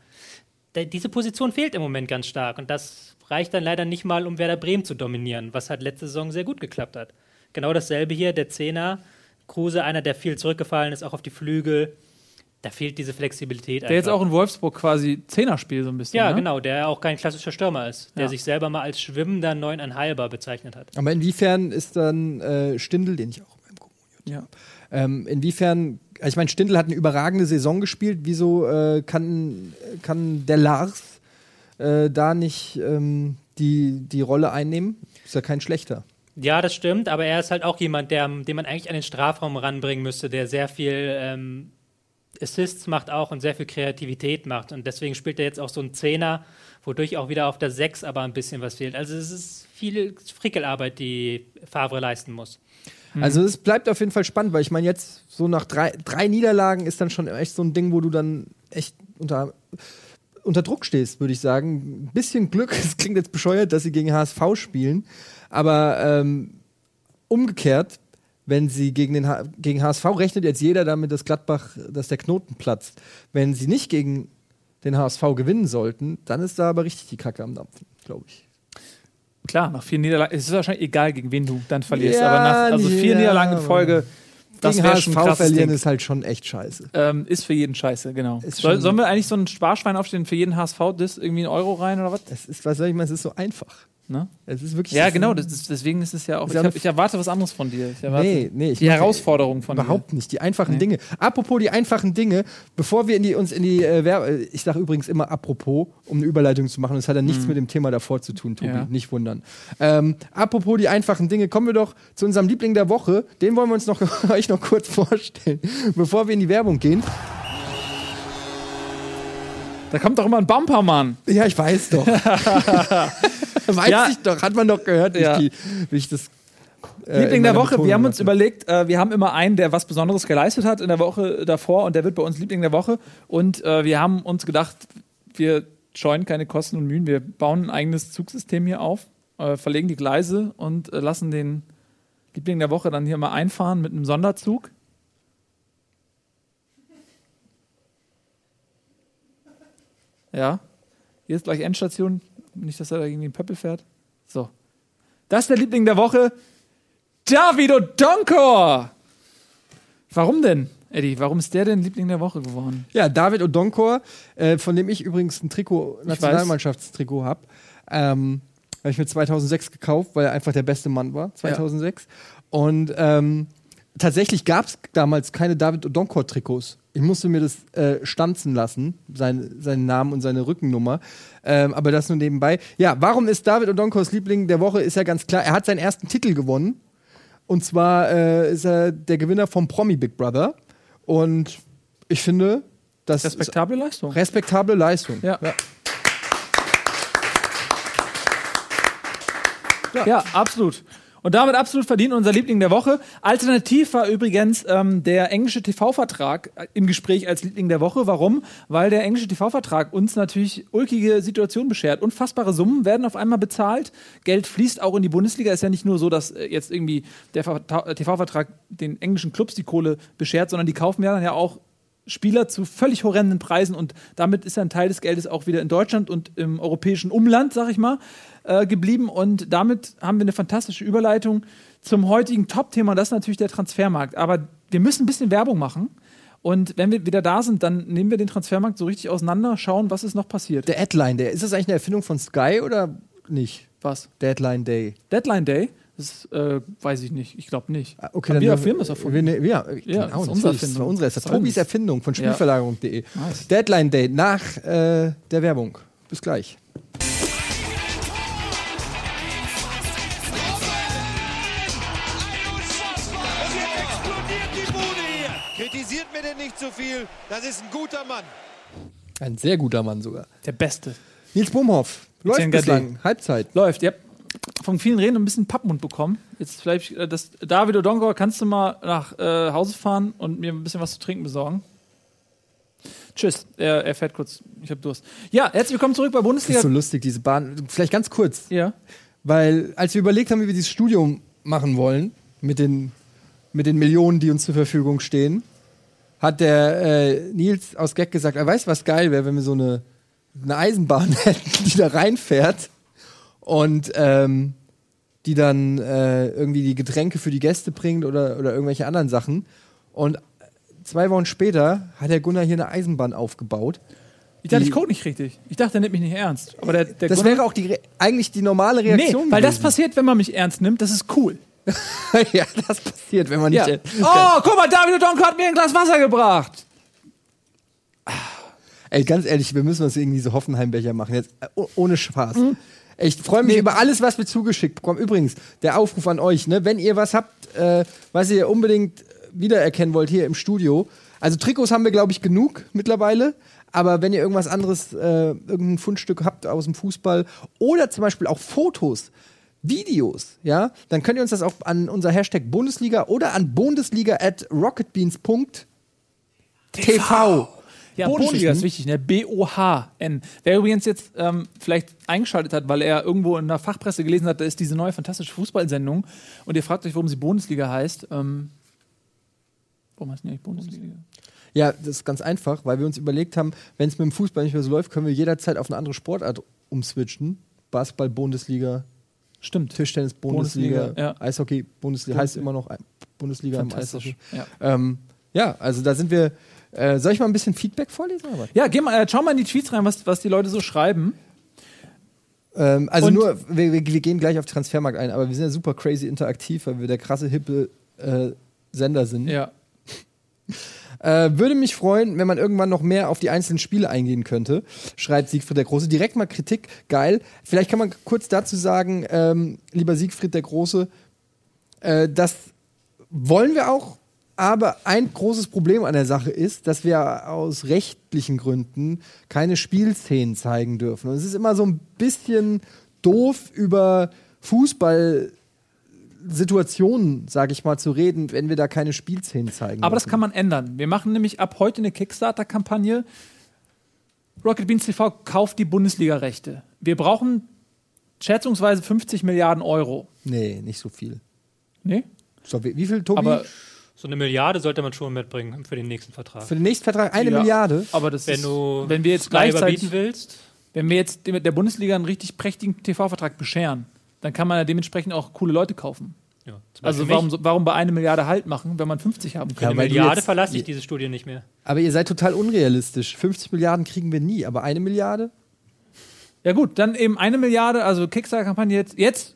Da- diese Position fehlt im Moment ganz stark und das reicht dann leider nicht mal, um Werder Bremen zu dominieren, was halt letzte Saison sehr gut geklappt hat. Genau dasselbe hier, der Zehner, Kruse, einer, der viel zurückgefallen ist, auch auf die Flügel. Da fehlt diese Flexibilität Der jetzt auch in Wolfsburg quasi Zehnerspiel so ein bisschen. Ja, ne? genau, der auch kein klassischer Stürmer ist, der Ja. sich selber mal als schwimmender Neuneinhalber bezeichnet hat. Aber inwiefern ist dann äh, Stindl, den ich auch in meinem Kommunio Ja. Ähm, inwiefern, also ich meine, Stindl hat eine überragende Saison gespielt. Wieso äh, kann, kann der Lars äh, da nicht ähm, die, die Rolle einnehmen? Ist ja kein schlechter. Ja, das stimmt, aber er ist halt auch jemand, der, den man eigentlich an den Strafraum ranbringen müsste, der sehr viel ähm, Assists macht auch und sehr viel Kreativität macht. Und deswegen spielt er jetzt auch so einen Zehner, wodurch auch wieder auf der Sechs aber ein bisschen was fehlt. Also es ist viel Frickelarbeit, die Favre leisten muss. Also es bleibt auf jeden Fall spannend, weil ich meine, jetzt so nach drei, drei Niederlagen ist dann schon echt so ein Ding, wo du dann echt unter, unter Druck stehst, würde ich sagen. Ein bisschen Glück, es klingt jetzt bescheuert, dass sie gegen HSV spielen, aber ähm, umgekehrt, wenn sie gegen den H gegen HSV rechnet jetzt jeder damit, dass Gladbach, dass der Knoten platzt. Wenn sie nicht gegen den HSV gewinnen sollten, dann ist da aber richtig die Kacke am Dampfen, glaube ich. Klar, nach vier Niederlagen. Es ist wahrscheinlich egal, gegen wen du dann verlierst. Ja, aber nach also vier ja, Niederlagen in Folge, das wäre schon ein krasses verlieren Ding. ist halt schon echt scheiße. Ähm, ist für jeden scheiße, genau. Soll, sollen wir eigentlich so ein Sparschwein aufstehen für jeden HSV-Diss irgendwie einen Euro rein oder was? Es ist, was soll ich mal, es ist so einfach. Ne? Es ist wirklich Ja, genau, ist- deswegen ist es ja auch. Ich, hab, ich erwarte was anderes von dir. Ich erwarte Nee, nee, ich die Herausforderung von Überhaupt nicht, die einfachen Nee. Dinge. Apropos die einfachen Dinge, bevor wir in die, uns in die äh, Werbe, äh, ich sage übrigens immer apropos, um eine Überleitung zu machen, das hat ja nichts mit dem Thema davor zu tun, Tobi, Mhm. Ja. nicht wundern. Ähm, apropos die einfachen Dinge, kommen wir doch zu unserem Liebling der Woche, den wollen wir uns noch, euch noch kurz vorstellen, bevor wir in die Werbung gehen. Da kommt doch immer ein Bumper, Mann. Ja, ich weiß doch. weiß Ja. ich doch, hat man doch gehört, wie, Ja. ich, die, wie ich das. äh, Liebling in der Woche. Wir Betonung haben uns hatte. überlegt, äh, wir haben immer einen, der was Besonderes geleistet hat in der Woche davor und der wird bei uns Liebling der Woche. Und äh, wir haben uns gedacht, wir scheuen keine Kosten und Mühen. Wir bauen ein eigenes Zugsystem hier auf, äh, verlegen die Gleise und äh, lassen den Liebling der Woche dann hier mal einfahren mit einem Sonderzug. Ja. Hier ist gleich Endstation. Nicht, dass er da gegen den Pöppel fährt. So. Das ist der Liebling der Woche. Davido Donkor! Warum denn, Eddie? Warum ist der denn Liebling der Woche geworden? Ja, David Odonkor, äh, von dem ich übrigens ein Trikot, Nationalmannschaftstrikot habe. Ähm, habe ich mir 2006 gekauft, weil er einfach der beste Mann war, 2006. Und ähm, tatsächlich gab es damals keine David Odonkor-Trikots. Ich musste mir das äh, stanzen lassen, sein, seinen Namen und seine Rückennummer. Ähm, aber das nur nebenbei. Ja, warum ist David Odonkors Liebling der Woche? Ist ja ganz klar. Er hat seinen ersten Titel gewonnen. Und zwar äh, ist er der Gewinner vom Promi Big Brother. Und ich finde, das ist Respektable Leistung. respektable Leistung. Ja. Ja, absolut. Und damit absolut verdient unser Liebling der Woche. Alternativ war übrigens ähm, der englische TV-Vertrag äh, im Gespräch als Liebling der Woche. Warum? Weil der englische TV-Vertrag uns natürlich ulkige Situationen beschert. Unfassbare Summen werden auf einmal bezahlt. Geld fließt auch in die Bundesliga. Ist ja nicht nur so, dass äh, jetzt irgendwie der TV-Vertrag den englischen Clubs die Kohle beschert, sondern die kaufen ja dann ja auch Spieler zu völlig horrenden Preisen und damit ist ein Teil des Geldes auch wieder in Deutschland und im europäischen Umland, sag ich mal, äh, geblieben. Und damit haben wir eine fantastische Überleitung zum heutigen Top-Thema, das ist natürlich der Transfermarkt. Aber wir müssen ein bisschen Werbung machen. Und wenn wir wieder da sind, dann nehmen wir den Transfermarkt so richtig auseinander, schauen, was ist noch passiert. Der Deadline Day, ist das eigentlich eine Erfindung von Sky oder nicht? Was? Deadline Day. Deadline Day? Das äh, weiß ich nicht. Ich glaube nicht. Ah, Okay, Haben wir dann Film das erfunden? Wir, ne- ja, Ja, genau, das ist unsere natürlich, das war Erfindung. unsere. Das ist Tobis Erfindung von Spielverlagerung.de. Nice. Deadline Day nach äh, der Werbung. Bis gleich. Kritisiert mir denn nicht zu viel. Das ist ein guter Mann. Ein sehr guter Mann sogar. Der Beste. Nils Bumhoff. Läuft bislang. Halbzeit. Läuft, ja. Von vielen Reden ein bisschen Pappmund bekommen. Jetzt vielleicht, äh, das, David Odonkor, kannst du mal nach äh, Hause fahren und mir ein bisschen was zu trinken besorgen? Tschüss, er, er fährt kurz. Ich habe Durst. Ja, herzlich willkommen zurück bei Das Bundesliga. ist so lustig, diese Bahn. Vielleicht ganz kurz. ja. Weil, als wir überlegt haben, wie wir dieses Studium machen wollen, mit den, mit den Millionen, die uns zur Verfügung stehen, hat der äh, Nils aus Gag gesagt, er weiß, was geil wäre, wenn wir so eine, eine Eisenbahn hätten, die da reinfährt und ähm, die dann äh, irgendwie die Getränke für die Gäste bringt oder, oder irgendwelche anderen Sachen. Und zwei Wochen später hat der Gunnar hier eine Eisenbahn aufgebaut. Ich dachte, ich code nicht richtig. Ich dachte, er nimmt mich nicht ernst. Aber der, der Das Gunnar- wäre auch die, eigentlich die normale Nee, Reaktion. weil das gewesen. passiert, wenn man mich ernst nimmt. Das ist cool. ja, das passiert, wenn man nicht. Ja. äh, Oh, guck mal, David Odonkor hat mir ein Glas Wasser gebracht. Ey, ganz ehrlich, wir müssen uns irgendwie so Hoffenheim-Becher machen. Jetzt äh, oh- ohne Spaß. Mhm. Ich freue mich über alles, was wir zugeschickt bekommen. Übrigens, der Aufruf an euch, ne? wenn ihr was habt, äh, was ihr unbedingt wiedererkennen wollt hier im Studio. Also Trikots haben wir, glaube ich, genug mittlerweile. Aber wenn ihr irgendwas anderes, äh, irgendein Fundstück habt aus dem Fußball oder zum Beispiel auch Fotos, Videos, ja, dann könnt ihr uns das auch an unser Hashtag Bundesliga oder an bundesliga at rocketbeans.tv Ja, Bundesliga ist wichtig, ne? B-O-H-N. Wer übrigens jetzt ähm, vielleicht eingeschaltet hat, weil er irgendwo in der Fachpresse gelesen hat, da ist diese neue fantastische Fußballsendung und ihr fragt euch, warum sie Bundesliga heißt. Ähm, warum heißt die eigentlich Bundesliga? Ja, das ist ganz einfach, weil wir uns überlegt haben, wenn es mit dem Fußball nicht mehr so läuft, können wir jederzeit auf eine andere Sportart umswitchen. Basketball, Bundesliga, Stimmt. Tischtennis, Bundesliga, Bundesliga, ja. Eishockey, Bundesliga, heißt immer noch Bundesliga im. Eishockey. Ja. Ähm, ja, also da sind wir. Äh, soll ich mal ein bisschen Feedback vorlesen? Aber? ja, geh mal, äh, schau mal in die Tweets rein, was, was die Leute so schreiben. Ähm, also Und- nur, wir, wir, wir gehen gleich auf Transfermarkt ein, aber wir sind ja super crazy interaktiv, weil wir der krasse, hippe äh, Sender sind. Ja. Äh, würde mich freuen, wenn man irgendwann noch mehr auf die einzelnen Spiele eingehen könnte, schreibt Siegfried der Große. Direkt mal Kritik, geil. Vielleicht kann man kurz dazu sagen, ähm, lieber Siegfried der Große, äh, das wollen wir auch Aber ein großes Problem an der Sache ist, dass wir aus rechtlichen Gründen keine Spielszenen zeigen dürfen. Und es ist immer so ein bisschen doof über Fußball-Situationen, sage ich mal, zu reden, wenn wir da keine Spielszenen zeigen. Aber das dürfen. kann man ändern. Wir machen nämlich ab heute eine Kickstarter-Kampagne. Rocket Beans TV kauft die Bundesliga-Rechte. Wir brauchen schätzungsweise 50 Milliarden Euro. Nee, nicht so viel. Nee? So, wie, wie viel, Tobi? Aber, So eine Milliarde sollte man schon mitbringen für den nächsten Vertrag. Für den nächsten Vertrag eine Ja. Milliarde. aber das Wenn ist, du wenn wir jetzt gleichzeitig, überbieten willst, wenn wir jetzt dem- der Bundesliga einen richtig prächtigen TV-Vertrag bescheren, dann kann man ja dementsprechend auch coole Leute kaufen. ja, Also warum, warum bei eine Milliarde Halt machen, wenn man 50 haben Für kann? eine Milliarde jetzt- verlasse ich diese Studie nicht mehr. Aber ihr seid total unrealistisch. 50 Milliarden kriegen wir nie, aber eine Milliarde? Ja gut, dann eben eine Milliarde, also Kickstarter-Kampagne jetzt, jetzt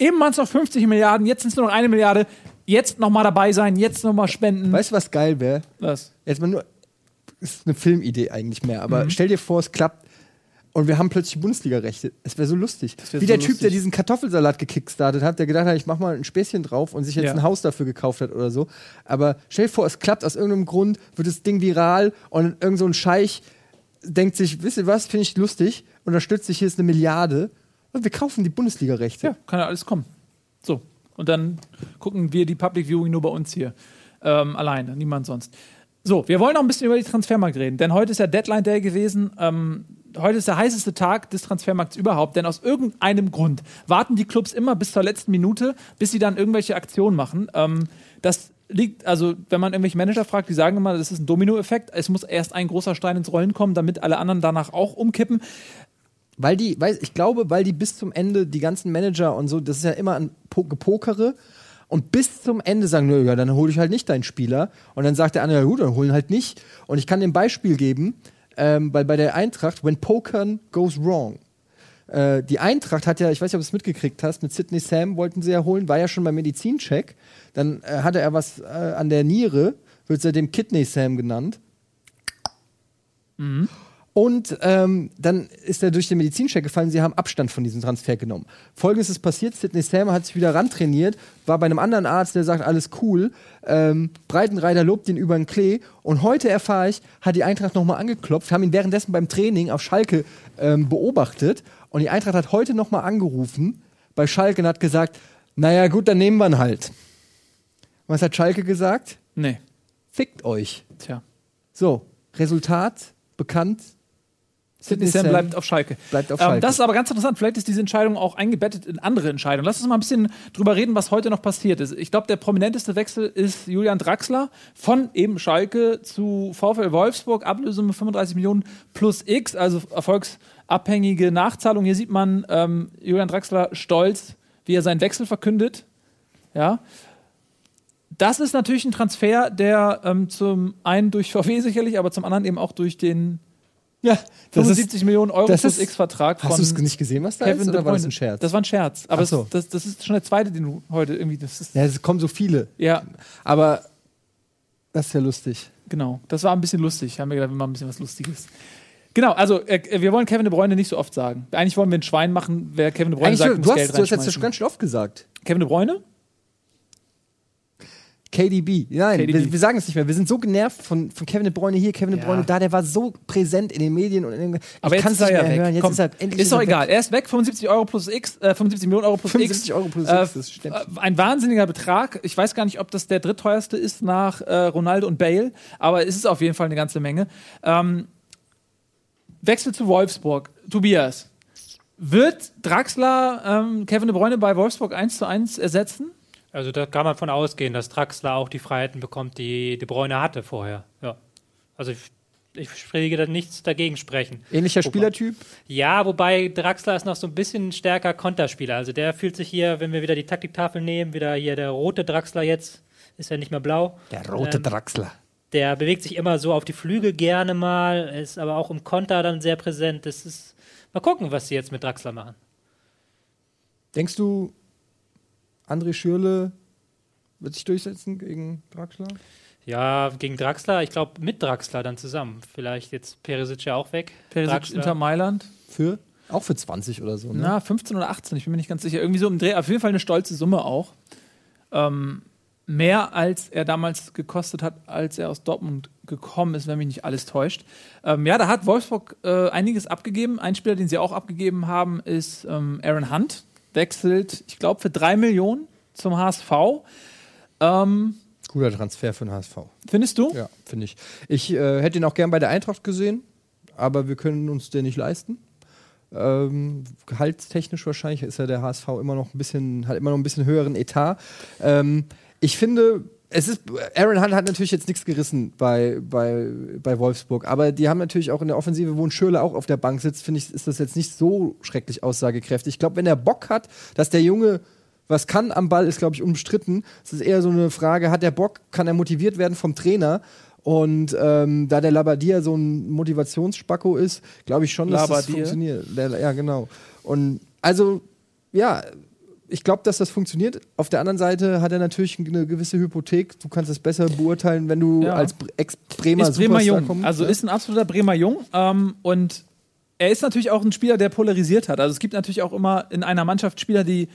eben waren es noch 50 Milliarden, jetzt sind es nur noch eine Milliarde, jetzt nochmal dabei sein, jetzt nochmal spenden. Weißt du, was geil wäre? Was? Jetzt mal nur, ist eine Filmidee eigentlich mehr, aber Mhm. stell dir vor, es klappt und wir haben plötzlich Bundesliga-Rechte. Es wäre so lustig. wär Wie so der Typ, der lustig. diesen Kartoffelsalat gekickstartet hat, der gedacht hat, ich mach mal ein Späßchen drauf und sich jetzt Ja. ein Haus dafür gekauft hat oder so. Aber stell dir vor, es klappt aus irgendeinem Grund, wird das Ding viral und irgend so ein Scheich denkt sich, wisst ihr was, finde ich lustig, unterstützt sich, hier ist eine Milliarde und wir kaufen die Bundesliga-Rechte. Ja, kann ja alles kommen. So. Und dann gucken wir die Public Viewing nur bei uns hier. Ähm, alleine, niemand sonst. So, wir wollen noch ein bisschen über die Transfermarkt reden, denn heute ist ja Deadline Day gewesen. Ähm, heute ist der heißeste Tag des Transfermarkts überhaupt, denn aus irgendeinem Grund warten die Clubs immer bis zur letzten Minute, bis sie dann irgendwelche Aktionen machen. Ähm, das liegt, also wenn man irgendwelche Manager fragt, die sagen immer, das ist ein Dominoeffekt. Es muss erst ein großer Stein ins Rollen kommen, damit alle anderen danach auch umkippen. Weil die, weiß, ich glaube, weil die bis zum Ende, die ganzen Manager und so, das ist ja immer ein po Gepokere. Und bis zum Ende sagen, nö, ja, dann hole ich halt nicht deinen Spieler. Und dann sagt der andere, ja gut, dann holen halt nicht. Und ich kann dem Beispiel geben, ähm, bei, bei der Eintracht, when pokern goes wrong. Äh, die Eintracht hat ja, ich weiß nicht, ob du es mitgekriegt hast, mit Sidney Sam wollten sie ja holen, war ja schon beim Medizincheck. Dann äh, hatte er was äh, an der Niere, wird seitdem Kidney Sam genannt. Und ähm, dann ist er durch den Medizincheck gefallen, sie haben Abstand von diesem Transfer genommen. Folgendes ist passiert: Sidney Sam hat sich wieder rantrainiert, war bei einem anderen Arzt, der sagt, alles cool. Ähm, Breitenreiter lobt ihn über den Klee. Und heute erfahre ich, hat die Eintracht nochmal angeklopft, haben ihn währenddessen beim Training auf Schalke ähm, beobachtet. Und die Eintracht hat heute nochmal angerufen bei Schalke und hat gesagt: Naja, gut, dann nehmen wir ihn halt. Was hat Schalke gesagt? Nee, Fickt euch. tja. So, Resultat bekannt. Sidney Sam bleibt auf Schalke. bleibt auf Ähm, Schalke. das ist aber ganz interessant. Vielleicht ist diese Entscheidung auch eingebettet in andere Entscheidungen. Lass uns mal ein bisschen drüber reden, was heute noch passiert ist. Ich glaube, der prominenteste Wechsel ist Julian Draxler von eben Schalke zu VfL Wolfsburg. Ablösung 35 Millionen plus X, also erfolgsabhängige Nachzahlung. Hier sieht man ähm, Julian Draxler stolz, wie er seinen Wechsel verkündet. Ja. Das ist natürlich ein Transfer, der ähm, zum einen durch VW sicherlich, aber zum anderen eben auch durch den Ja, das 75 Millionen Euro das plus ist- X-Vertrag von Hast du es nicht gesehen, was da Kevin ist? De Oder war das ein Scherz? Das war ein Scherz. Aber so. das, das, das ist schon der zweite, den du heute irgendwie. Das ist, ja, es kommen so viele. ja, Aber das ist ja lustig. genau. Das war ein bisschen lustig. Haben wir gedacht, wir machen ein bisschen was Lustiges. Genau, also äh, wir wollen Kevin De Bruyne nicht so oft sagen. Eigentlich wollen wir ein Schwein machen, wer Kevin De Bruyne Eigentlich, sagt, du, muss hast, Geld du hast jetzt schon ganz schön oft gesagt. Kevin De Bruyne? KDB. Nein, KDB. Wir, wir sagen es nicht mehr. Wir sind so genervt von, von Kevin De Bruyne hier, Kevin De. Bruyne da. Der war so präsent in den Medien. Und in den, Aber ich jetzt ist kann's er ja nicht mehr weg. hören. Jetzt Komm, ist er endlich ist doch egal. Weg. Er ist weg, 75 Euro plus X, äh, 75 Millionen Euro plus 75 X. Euro plus Äh, X, das stimmt. äh, Ein wahnsinniger Betrag. Ich weiß gar nicht, ob das der drittteuerste ist nach äh, Ronaldo und Bale, aber es ist auf jeden Fall eine ganze Menge. Ähm, Wechsel zu Wolfsburg. Tobias, wird Draxler ähm, Kevin De Bruyne bei Wolfsburg 1 zu 1 ersetzen? Also da kann man von ausgehen, dass Draxler auch die Freiheiten bekommt, die De Bruyne hatte vorher. Ja. Also ich, ich will da nichts dagegen sprechen. Ähnlicher Wobei- Spielertyp. Ja, wobei Draxler ist noch so ein bisschen stärker Konterspieler. Also der fühlt sich hier, wenn wir wieder die Taktiktafel nehmen, wieder hier der rote Draxler jetzt, ist ja nicht mehr blau. Der rote Ähm, Draxler. Der bewegt sich immer so auf die Flügel gerne mal, ist aber auch im Konter dann sehr präsent. Das ist. Mal gucken, was sie jetzt mit Draxler machen. Denkst du, André Schürle wird sich durchsetzen gegen Draxler? Ja, gegen Draxler, ich glaube mit Draxler dann zusammen. Vielleicht jetzt Perisic ja auch weg. Perisic Draxler. Inter Mailand? Für? Auch für 20 oder so, ne? Na, 15 oder 18, ich bin mir nicht ganz sicher. Irgendwie so im Dreh, auf jeden Fall eine stolze Summe auch. Ähm, mehr, als er damals gekostet hat, als er aus Dortmund gekommen ist, wenn mich nicht alles täuscht. Ähm, ja, da hat Wolfsburg äh, einiges abgegeben. Ein Spieler, den sie auch abgegeben haben, ist ähm, Aaron Hunt. Wechselt, ich glaube, für drei Millionen zum HSV. Ähm, Guter Transfer für den HSV. findest du? Ja, finde ich. Ich äh, hätte ihn auch gern bei der Eintracht gesehen, aber wir können uns den nicht leisten. Ähm, gehaltstechnisch wahrscheinlich ist ja der HSV immer noch ein bisschen, hat immer noch ein bisschen höheren Etat. Ähm, ich finde, es ist, Aaron Hunt hat natürlich jetzt nichts gerissen bei, bei, bei Wolfsburg, aber die haben natürlich auch in der Offensive, wo ein Schürle auch auf der Bank sitzt, finde ich, ist das jetzt nicht so schrecklich aussagekräftig. Ich glaube, wenn er Bock hat, dass der Junge was kann am Ball, ist, glaube ich, unbestritten. Es ist eher so eine Frage, hat er Bock, kann er motiviert werden vom Trainer? Und ähm, da der Labadia so ein Motivationsspacko ist, glaube ich schon, dass das Labadier. funktioniert. Der, ja, genau. Und also, ja, ich glaube, dass das funktioniert. Auf der anderen Seite hat er natürlich eine gewisse Hypothek. Du kannst es besser beurteilen, wenn du Ja. als Bre- Ex-Bremer Bremer Jung. kommst, also ne? ist ein absoluter Bremer Jung. Ähm, und er ist natürlich auch ein Spieler, der polarisiert hat. Also es gibt natürlich auch immer in einer Mannschaft Spieler, die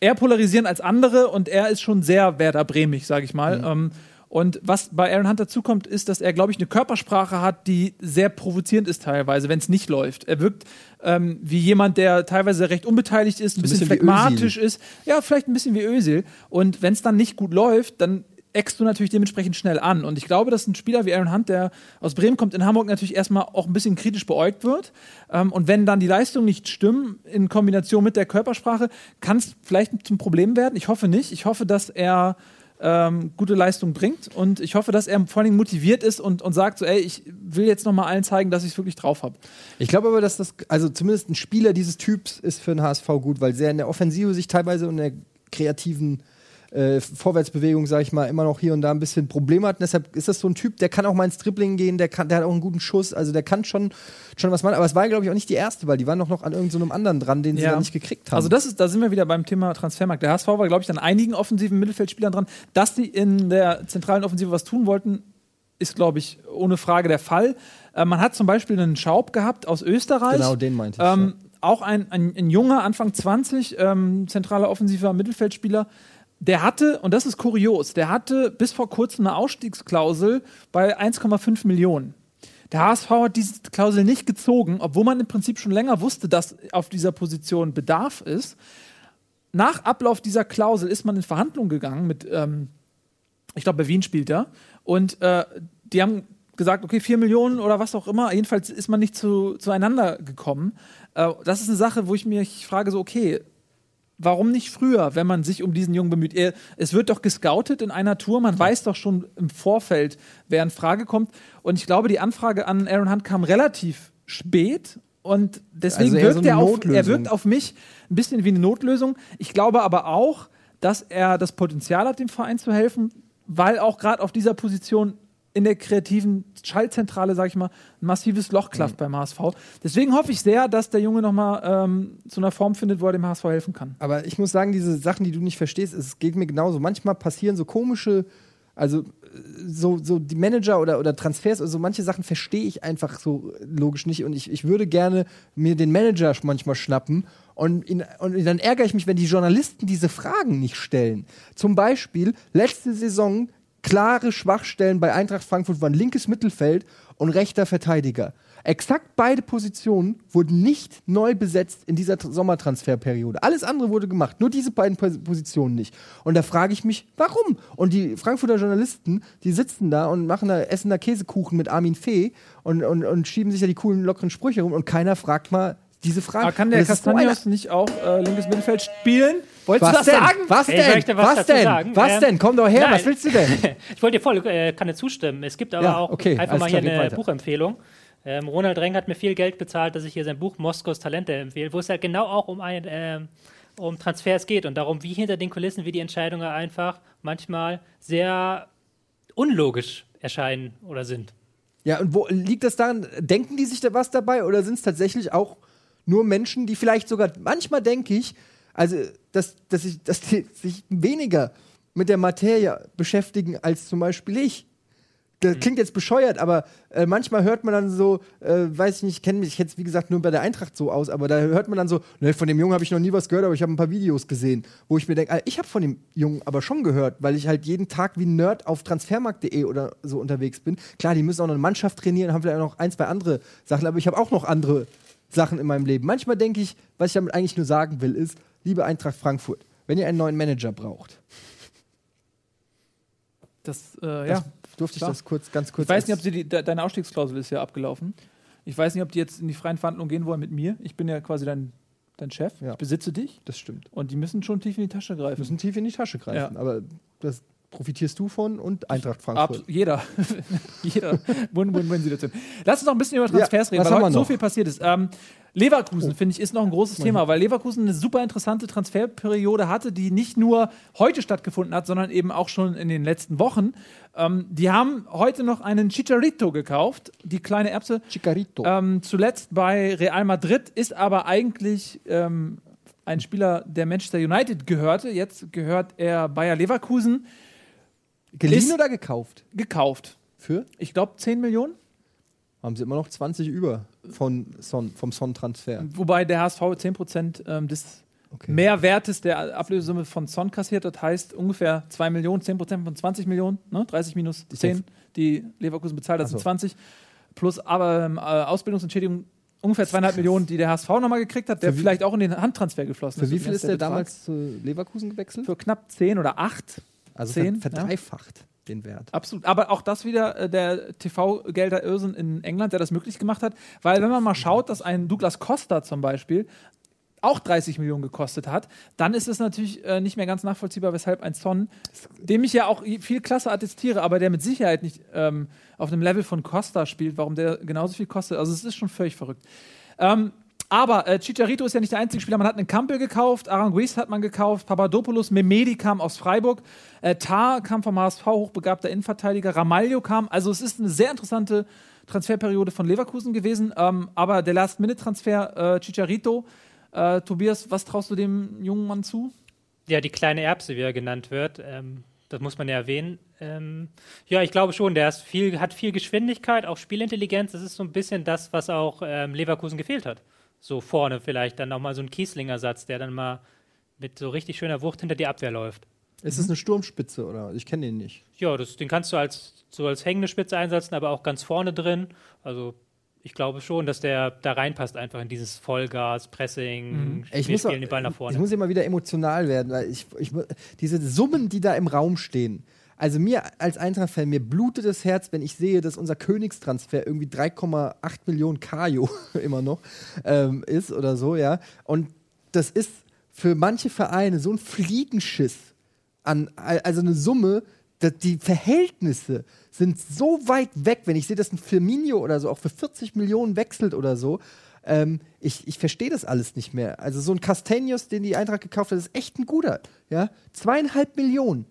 eher polarisieren als andere und er ist schon sehr Werder Bremig, sage ich mal. Ähm, und was bei Aaron Hunt dazukommt, ist, dass er, glaube ich, eine Körpersprache hat, die sehr provozierend ist teilweise, wenn es nicht läuft. Er wirkt ähm, wie jemand, der teilweise recht unbeteiligt ist, ein bisschen, bisschen phlegmatisch ist. Ja, vielleicht ein bisschen wie Özil. Und wenn es dann nicht gut läuft, dann eckst du natürlich dementsprechend schnell an. Und ich glaube, dass ein Spieler wie Aaron Hunt, der aus Bremen kommt, in Hamburg natürlich erstmal auch ein bisschen kritisch beäugt wird. Ähm, und wenn dann die Leistungen nicht stimmen, in Kombination mit der Körpersprache, kann es vielleicht zum Problem werden. Ich hoffe nicht. Ich hoffe, dass er ähm, gute Leistung bringt. Und ich hoffe, dass er vor allen Dingen motiviert ist und, und sagt so, ey, ich will jetzt noch mal allen zeigen, dass ich es wirklich drauf habe. Ich glaube aber, dass das, also zumindest ein Spieler dieses Typs ist für den HSV gut, weil sehr in der Offensive sich teilweise und in der kreativen äh, Vorwärtsbewegung, sag ich mal, immer noch hier und da ein bisschen Probleme hat. Und deshalb ist das so ein Typ, der kann auch mal ins Dribbling gehen, der, kann, der hat auch einen guten Schuss, also der kann schon, schon was machen. Aber es war, glaube ich, auch nicht die erste, weil die waren doch noch an irgendeinem so anderen dran, den sie Ja. dann nicht gekriegt haben. Also das ist, da sind wir wieder beim Thema Transfermarkt. Der HSV war, glaube ich, an einigen offensiven Mittelfeldspielern dran. Dass die in der zentralen Offensive was tun wollten, ist, glaube ich, ohne Frage der Fall. Äh, man hat zum Beispiel einen Schaub gehabt aus Österreich. Genau, den meinte ich, Ähm, Auch ein, ein, ein junger, Anfang 20, ähm, zentraler offensiver Mittelfeldspieler. Der hatte, und das ist kurios, der hatte bis vor kurzem eine Ausstiegsklausel bei 1,5 Millionen. Der HSV hat diese Klausel nicht gezogen, obwohl man im Prinzip schon länger wusste, dass auf dieser Position Bedarf ist. Nach Ablauf dieser Klausel ist man in Verhandlungen gegangen mit, ähm, ich glaube, bei Wien spielt er. Und äh, die haben gesagt, okay, 4 Millionen oder was auch immer. Jedenfalls ist man nicht zu, zueinander gekommen. Äh, das ist eine Sache, wo ich mich frage, so, okay, warum nicht früher, wenn man sich um diesen Jungen bemüht? Er, es wird doch gescoutet in einer Tour, man weiß doch schon im Vorfeld, wer in Frage kommt. Und ich glaube, die Anfrage an Aaron Hunt kam relativ spät. Und deswegen Also wirkt so er auf, er wirkt auf mich ein bisschen wie eine Notlösung. Ich glaube aber auch, dass er das Potenzial hat, dem Verein zu helfen, weil auch gerade auf dieser Position in der kreativen Schaltzentrale, sag ich mal, ein massives Loch klafft beim HSV. Deswegen hoffe ich sehr, dass der Junge nochmal ähm, zu einer Form findet, wo er dem HSV helfen kann. Aber ich muss sagen, diese Sachen, die du nicht verstehst, es geht mir genauso. Manchmal passieren so komische, also so, so die Manager oder, oder Transfers, also manche Sachen verstehe ich einfach so logisch nicht. Und ich, ich würde gerne mir den Manager manchmal schnappen und, ihn, und dann ärgere ich mich, wenn die Journalisten diese Fragen nicht stellen. Zum Beispiel, letzte Saison klare Schwachstellen bei Eintracht Frankfurt waren linkes Mittelfeld und rechter Verteidiger. Exakt beide Positionen wurden nicht neu besetzt in dieser Tr- Sommertransferperiode. Alles andere wurde gemacht, nur diese beiden Pos- Positionen nicht. Und da frage ich mich, warum? Und die Frankfurter Journalisten, die sitzen da und machen da, essen da Käsekuchen mit Armin Fee und, und, und schieben sich ja die coolen, lockeren Sprüche rum und keiner fragt mal diese Frage. Aber kann der ist so Castanios nicht auch äh, linkes Mittelfeld spielen? Wolltest was du das denn? sagen? Was Ich denn? möchte was was dazu denn? sagen. Was Ähm, denn? Komm doch her, nein. was willst du denn? Ich wollte dir voll äh, kann dir zustimmen. Es gibt aber Ja, auch okay, einfach mal klar, hier eine weiter. Buchempfehlung. Ähm, Ronald Reng hat mir viel Geld bezahlt, dass ich hier sein Buch Moskaus Talente empfehle, wo es halt genau auch um ein ähm, um Transfers geht und darum, wie hinter den Kulissen, wie die Entscheidungen einfach manchmal sehr unlogisch erscheinen oder sind. Ja, und wo liegt das daran? Denken die sich da was dabei oder sind es tatsächlich auch nur Menschen, die vielleicht sogar, manchmal denke ich, also, dass, dass, ich, dass die sich weniger mit der Materie beschäftigen als zum Beispiel ich. das klingt jetzt bescheuert, aber äh, manchmal hört man dann so, äh, weiß ich nicht, ich kenne mich jetzt wie gesagt nur bei der Eintracht so aus, aber da hört man dann so, ne, von dem Jungen habe ich noch nie was gehört, aber ich habe ein paar Videos gesehen, wo ich mir denke, ich habe von dem Jungen aber schon gehört, weil ich halt jeden Tag wie ein Nerd auf transfermarkt.de oder so unterwegs bin. Klar, die müssen auch noch eine Mannschaft trainieren, haben vielleicht noch ein, zwei andere Sachen, aber ich habe auch noch andere Sachen in meinem Leben. Manchmal denke ich, was ich damit eigentlich nur sagen will, ist, liebe Eintracht Frankfurt, wenn ihr einen neuen Manager braucht, Das, äh, ja. durfte ich klar. das kurz, ganz kurz. Ich weiß nicht, ob sie die, de, deine Ausstiegsklausel ist ja abgelaufen. Ich weiß nicht, ob die jetzt in die freien Verhandlungen gehen wollen mit mir. Ich bin ja quasi dein, dein Chef. Ja. Ich besitze dich. das stimmt. Und die müssen schon tief in die Tasche greifen. müssen tief in die Tasche greifen. Ja. Aber das profitierst du von und Eintracht Frankfurt. Ab, jeder. jeder. Win-win-win-Situation. Lass uns noch ein bisschen über Transfers Ja, reden, weil heute so? Oh. viel passiert ist. Ähm, Leverkusen, finde ich, ist noch ein großes Thema, weil Leverkusen eine super interessante Transferperiode hatte, die nicht nur heute stattgefunden hat, sondern eben auch schon in den letzten Wochen. Ähm, die haben heute noch einen Chicharito gekauft, die kleine Erbse. Chicarito. Ähm, zuletzt bei Real Madrid, ist aber eigentlich ähm, ein Spieler, der Manchester United gehörte. Jetzt gehört er Bayer Leverkusen Geliehen oder gekauft? gekauft. Für? Ich glaube 10 Millionen. Haben sie immer noch 20 über von Son, vom Son-Transfer. Wobei der HSV 10% ähm, des Okay. Mehrwertes der Ablösesumme von Son kassiert. Das heißt ungefähr 2 Millionen, 10% von 20 Millionen. Ne? 30 minus Ist 10, die Leverkusen bezahlt, das so. sind 20. Plus aber ähm, äh, Ausbildungsentschädigung ungefähr zweieinhalb Millionen, die der HSV nochmal gekriegt hat, der Für wie- vielleicht auch in den Handtransfer geflossen Für ist. wie im viel ist der Betrag. damals zu Leverkusen gewechselt? Für knapp 10 oder 8. Also 10, ver verdreifacht den Wert. Absolut. Aber auch das wieder äh, der TV-Gelder Irrsinn in England, der das möglich gemacht hat. Weil, wenn man mal schaut, dass ein Douglas Costa zum Beispiel auch 30 Millionen gekostet hat, dann ist es natürlich äh, nicht mehr ganz nachvollziehbar, weshalb ein Son, dem ich ja auch viel klasse attestiere, aber der mit Sicherheit nicht ähm, auf einem Level von Costa spielt, warum der genauso viel kostet. Also es ist schon völlig verrückt. Ähm, aber äh, Chicharito ist ja nicht der einzige Spieler. Man hat einen Kampel gekauft, Aranguiz hat man gekauft, Papadopoulos, Memedi kam aus Freiburg, äh, Tar kam vom HSV, hochbegabter Innenverteidiger, Ramalho kam. Also es ist eine sehr interessante Transferperiode von Leverkusen gewesen. Ähm, aber der Last-Minute-Transfer, äh, Chicharito, äh, Tobias, was traust du dem jungen Mann zu? Ja, die kleine Erbse, wie er genannt wird, ähm, das muss man ja erwähnen. Ähm, ja, ich glaube schon, der viel, hat viel Geschwindigkeit, auch Spielintelligenz. Das ist so ein bisschen das, was auch ähm, Leverkusen gefehlt hat. So vorne vielleicht dann auch mal so ein Kieslinger-Satz, der dann mal mit so richtig schöner Wucht hinter die Abwehr läuft. Ist es eine Sturmspitze oder? Ich kenne den nicht. Ja, das, den kannst du als, so als hängende Spitze einsetzen, aber auch ganz vorne drin. Also ich glaube schon, dass der da reinpasst einfach in dieses Vollgas, Pressing, Ich wir muss, spielen den Ball nach ich vorne. muss immer wieder emotional werden, weil ich, ich diese Summen, die da im Raum stehen. Also mir als Eintracht-Fan, mir blutet das Herz, wenn ich sehe, dass unser Königstransfer irgendwie 3,8 Millionen Kajo immer noch ähm, ist oder so, ja. Und das ist für manche Vereine so ein Fliegenschiss an, also eine Summe, die Verhältnisse sind so weit weg, wenn ich sehe, dass ein Firmino oder so auch für 40 Millionen wechselt oder so. Ähm, ich ich verstehe das alles nicht mehr. Also so ein Castaños, den die Eintracht gekauft hat, ist echt ein guter. Ja? Zweieinhalb Millionen.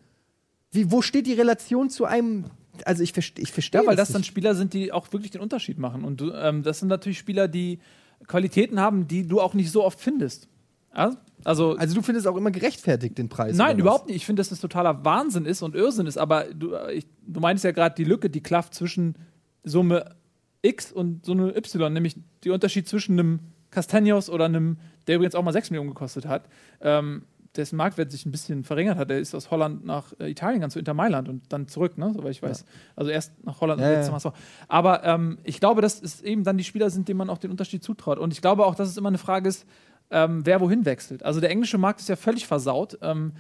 Wie, wo steht die Relation zu einem. Also ich, verste, ich verstehe Ja, weil das dann nicht. Spieler sind, die auch wirklich den Unterschied machen. Und ähm, das sind natürlich Spieler, die Qualitäten haben, die du auch nicht so oft findest. Ja? Also, Also du findest auch immer gerechtfertigt den Preis. Nein, überhaupt nicht. Ich finde, dass das totaler Wahnsinn ist und Irrsinn ist. Aber du, äh, ich, du meinst ja gerade die Lücke, die klafft zwischen Summe X und Summe Y, nämlich der Unterschied zwischen einem Castaños oder einem, der übrigens auch mal 6 Millionen gekostet hat, ähm, dessen Marktwert sich ein bisschen verringert hat. Der ist aus Holland nach äh, Italien gegangen, zu Inter Mailand und dann zurück, ne, soweit ich weiß. Also erst nach Holland Ja, und ja. jetzt zum HSV. Aber ähm, ich glaube, dass es eben dann die Spieler sind, denen man auch den Unterschied zutraut. Und ich glaube auch, dass es immer eine Frage ist, ähm, wer wohin wechselt. Also der englische Markt ist ja völlig versaut. Ähm,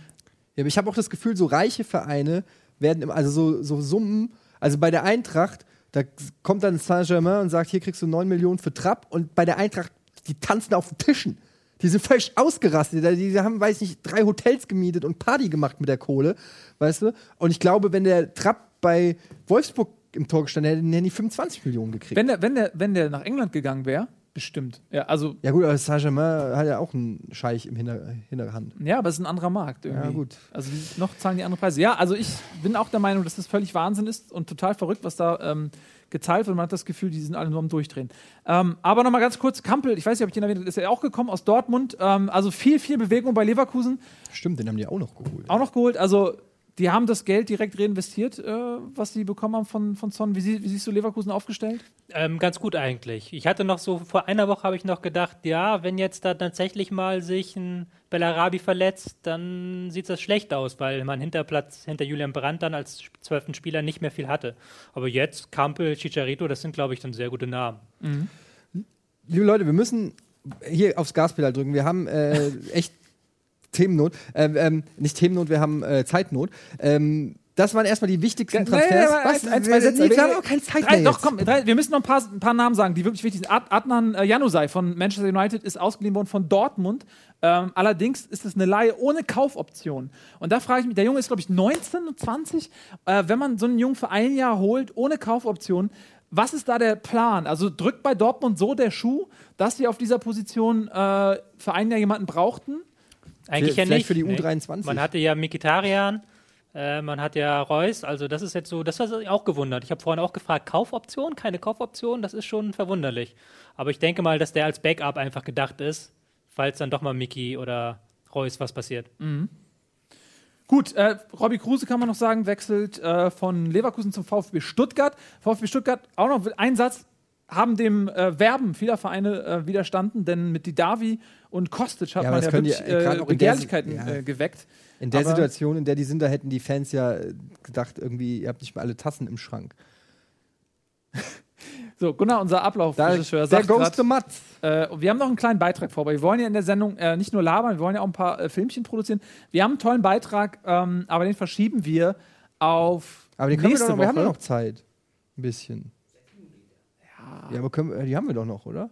Ja, aber ich habe auch das Gefühl, so reiche Vereine werden immer, also so, so Summen, also bei der Eintracht, da kommt dann Saint-Germain und sagt, hier kriegst du 9 Millionen für Trapp und bei der Eintracht, die tanzen auf den Tischen. Die sind völlig ausgerastet. Die, die haben, weiß nicht, drei Hotels gemietet und Party gemacht mit der Kohle, weißt du? Und ich glaube, wenn der Trapp bei Wolfsburg im Tor gestanden hätte, hätten die 25 Millionen gekriegt. Wenn der, wenn der, wenn der nach England gegangen wäre, bestimmt. Ja, also, ja gut, aber Saint-Germain hat ja auch einen Scheich im Hinter Hinterhand. ja, aber es ist ein anderer Markt irgendwie. Ja, gut. Also noch zahlen die andere Preise. Ja, also ich bin auch der Meinung, dass das völlig Wahnsinn ist und total verrückt, was da ähm, gezahlt wird. Man hat das Gefühl, die sind alle nur am Durchdrehen. Ähm, aber nochmal ganz kurz, Kampel, ich weiß nicht, ob ich den erwähnt habe, ist ja auch gekommen aus Dortmund. Ähm, also viel, viel Bewegung bei Leverkusen. Stimmt, den haben die auch noch geholt. Auch noch geholt. Also Die haben das Geld direkt reinvestiert, äh, was sie bekommen haben von, von Son. Wie, sie, wie siehst du Leverkusen aufgestellt? Ähm, ganz gut eigentlich. Ich hatte noch so, vor einer Woche habe ich noch gedacht, ja, wenn jetzt da tatsächlich mal sich ein Bellarabi verletzt, dann sieht das schlecht aus, weil man hinter Platz, hinter Julian Brandt dann als zwölften Spieler nicht mehr viel hatte. Aber jetzt, Kampel, Chicharito, das sind, glaube ich, dann sehr gute Namen. Liebe Leute, wir müssen hier aufs Gaspedal drücken. Wir haben äh, echt Themennot. Ähm, ähm, nicht Themennot, wir haben äh, Zeitnot. Ähm, das waren erstmal die wichtigsten Transfers. nee, Was? ein, ein, zwei Sätze. Nee, wir haben auch keine Zeit drei, mehr Doch, komm, drei, wir müssen noch ein paar, ein paar Namen sagen, die wirklich wichtig sind. Ad, Adnan äh, Januzaj von Manchester United ist ausgeliehen worden von Dortmund. Ähm, allerdings ist es eine Leihe ohne Kaufoption. Und da frage ich mich, der Junge ist, glaube ich, 19 und 20. Äh, wenn man so einen Jungen für ein Jahr holt, ohne Kaufoption, was ist da der Plan? Also drückt bei Dortmund so der Schuh, dass sie auf dieser Position äh, für ein Jahr jemanden brauchten? Eigentlich ja vielleicht nicht. für die nee. U23. Man hatte ja Mikitarian, äh, man hat ja Reus, also das ist jetzt so, das hat sich auch gewundert. Ich habe vorhin auch gefragt, Kaufoption, keine Kaufoption, das ist schon verwunderlich. Aber ich denke mal, dass der als Backup einfach gedacht ist, falls dann doch mal Miki oder Reus was passiert. Gut, äh, Robbie Kruse kann man noch sagen, wechselt äh, von Leverkusen zum VfB Stuttgart. VfB Stuttgart, auch noch ein Satz, haben dem äh, Werben vieler Vereine äh, widerstanden, denn mit Didavi und Kostic hat Ja, man ja die, wirklich äh, der Begehrlichkeiten ja. äh, geweckt. In der Aber- Situation, in der die sind, da hätten die Fans ja äh, gedacht, irgendwie, ihr habt nicht mehr alle Tassen im Schrank. So, Gunnar, unser Ablauf, Da, Regisseur, der sagt grad, to Mats. Äh, wir haben noch einen kleinen Beitrag vor, aber wir wollen ja in der Sendung nicht nur labern, wir wollen ja auch ein paar Filmchen produzieren. Wir haben einen tollen Beitrag, ähm, aber den verschieben wir auf Aber den können wir, nächste doch noch, wir haben Woche. ja noch Zeit. Ein bisschen. Ja, aber können, wir- die haben wir doch noch, oder?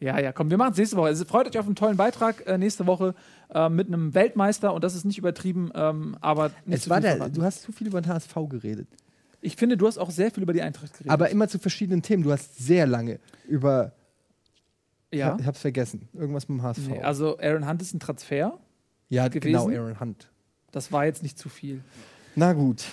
Ja, ja, komm, wir machen es nächste Woche. Also freut euch auf einen tollen Beitrag äh, nächste Woche äh, mit einem Weltmeister und das ist nicht übertrieben, ähm, aber nicht Es war der, verraten. du hast zu viel über den HSV geredet. Ich finde, du hast auch sehr viel über die Eintracht geredet. Aber immer zu verschiedenen Themen. Du hast sehr lange über. ja. Ich hab's vergessen. Irgendwas mit dem HSV. Nee, also Aaron Hunt ist ein Transfer. ja, genau, gewesen. Aaron Hunt. Das war jetzt nicht zu viel. Na gut.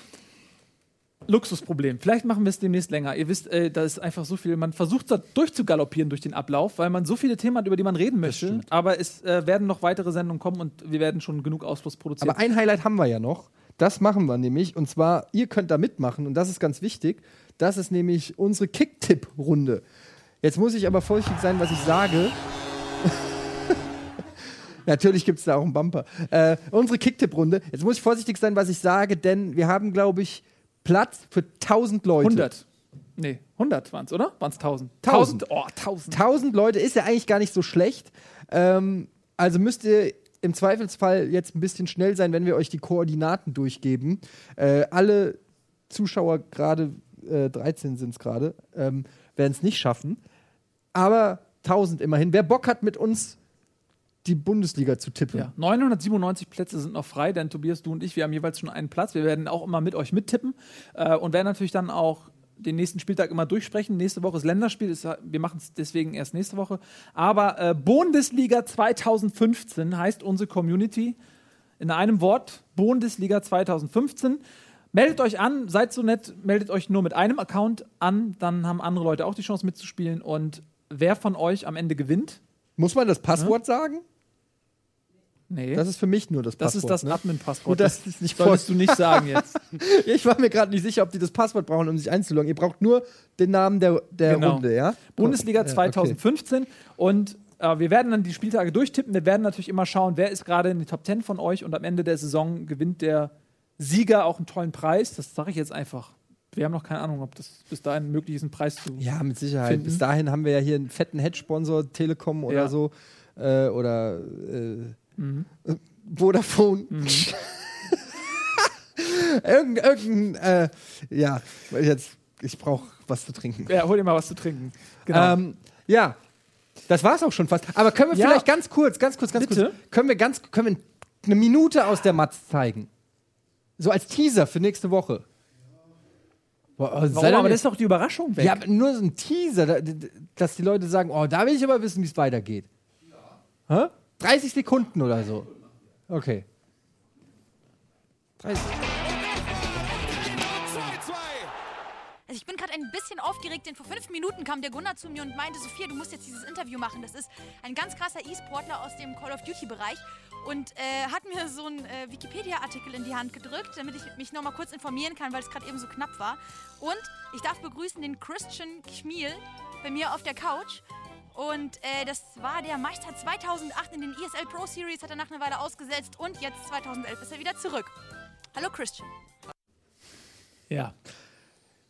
Luxusproblem. Vielleicht machen wir es demnächst länger. Ihr wisst, äh, da ist einfach so viel. Man versucht da durchzugaloppieren durch den Ablauf, weil man so viele Themen hat, über die man reden möchte. Aber es äh, werden noch weitere Sendungen kommen und wir werden schon genug Ausfluss produzieren. Aber ein Highlight haben wir ja noch. Das machen wir nämlich. Und zwar, ihr könnt da mitmachen. Und das ist ganz wichtig. Das ist nämlich unsere Kick-Tipp-Runde. Jetzt muss ich aber vorsichtig sein, was ich sage. Natürlich gibt es da auch einen Bumper. Äh, unsere Kicktipp-Runde. Jetzt muss ich vorsichtig sein, was ich sage, denn wir haben, glaube ich, Platz für 1000 Leute. 100. Nee, 100 waren es, oder? Waren es 1000? 1000. Oh, 1000. 1000 Leute ist ja eigentlich gar nicht so schlecht. Ähm, also müsst ihr im Zweifelsfall jetzt ein bisschen schnell sein, wenn wir euch die Koordinaten durchgeben. Äh, alle Zuschauer, gerade äh, 13 sind es gerade, ähm, werden es nicht schaffen. Aber 1000 immerhin. Wer Bock hat, mit uns die Bundesliga zu tippen. Ja, 997 Plätze sind noch frei, denn Tobias, du und ich, wir haben jeweils schon einen Platz. Wir werden auch immer mit euch mittippen äh, und werden natürlich dann auch den nächsten Spieltag immer durchsprechen. Nächste Woche ist Länderspiel, ist, wir machen es deswegen erst nächste Woche. Aber äh, Bundesliga 2015 heißt unsere Community in einem Wort Bundesliga 2015. Meldet euch an, seid so nett, meldet euch nur mit einem Account an, dann haben andere Leute auch die Chance mitzuspielen und wer von euch am Ende gewinnt? Muss man das Passwort sagen? Nee. Das ist für mich nur das Das Passwort. ist das ne? Admin-Passwort. Das ist nicht solltest du nicht sagen jetzt. Ich war mir gerade nicht sicher, ob die das Passwort brauchen, um sich einzuloggen. Ihr braucht nur den Namen der, der Genau. Runde, ja? Bundesliga Ja, okay. 2015 und äh, wir werden dann die Spieltage durchtippen. Wir werden natürlich immer schauen, wer ist gerade in die Top 10 von euch und am Ende der Saison gewinnt der Sieger auch einen tollen Preis. Das sage ich jetzt einfach. Wir haben noch keine Ahnung, ob das bis dahin möglich ist, einen Preis zu. Ja, mit Sicherheit. Finden. Bis dahin haben wir ja hier einen fetten Hedge-Sponsor, Telekom oder Ja. so. Äh, oder äh, Mhm. Vodafone. irgendein, irgendein äh, ja, jetzt, ich brauche was zu trinken. Ja, hol dir mal was zu trinken. Genau. Ähm, ja, das war's auch schon fast. Aber können wir Ja. vielleicht ganz kurz, ganz kurz, ganz Bitte? kurz, können wir ganz, können wir eine Minute aus der Matz zeigen? So als Teaser für nächste Woche. Boah, sei Warum? doch Aber das ist doch die Überraschung weg. ja, nur so ein Teaser, dass die Leute sagen, oh, da will ich aber wissen, wie es weitergeht. Hä? 30 Sekunden oder so. Okay. 30. Also ich bin gerade ein bisschen aufgeregt, denn vor fünf Minuten kam der Gunnar zu mir und meinte, Sophia, du musst jetzt dieses Interview machen. Das ist ein ganz krasser E-Sportler aus dem Call of Duty-Bereich und äh, hat mir so einen äh, Wikipedia-Artikel in die Hand gedrückt, damit ich mich noch mal kurz informieren kann, weil es gerade eben so knapp war. Und ich darf begrüßen den Christian Chmiel bei mir auf der Couch. Und äh, das war der Meister 2008 in den ESL Pro Series, hat er nach einer Weile ausgesetzt und jetzt 2011 ist er wieder zurück. Hallo Christian. Ja.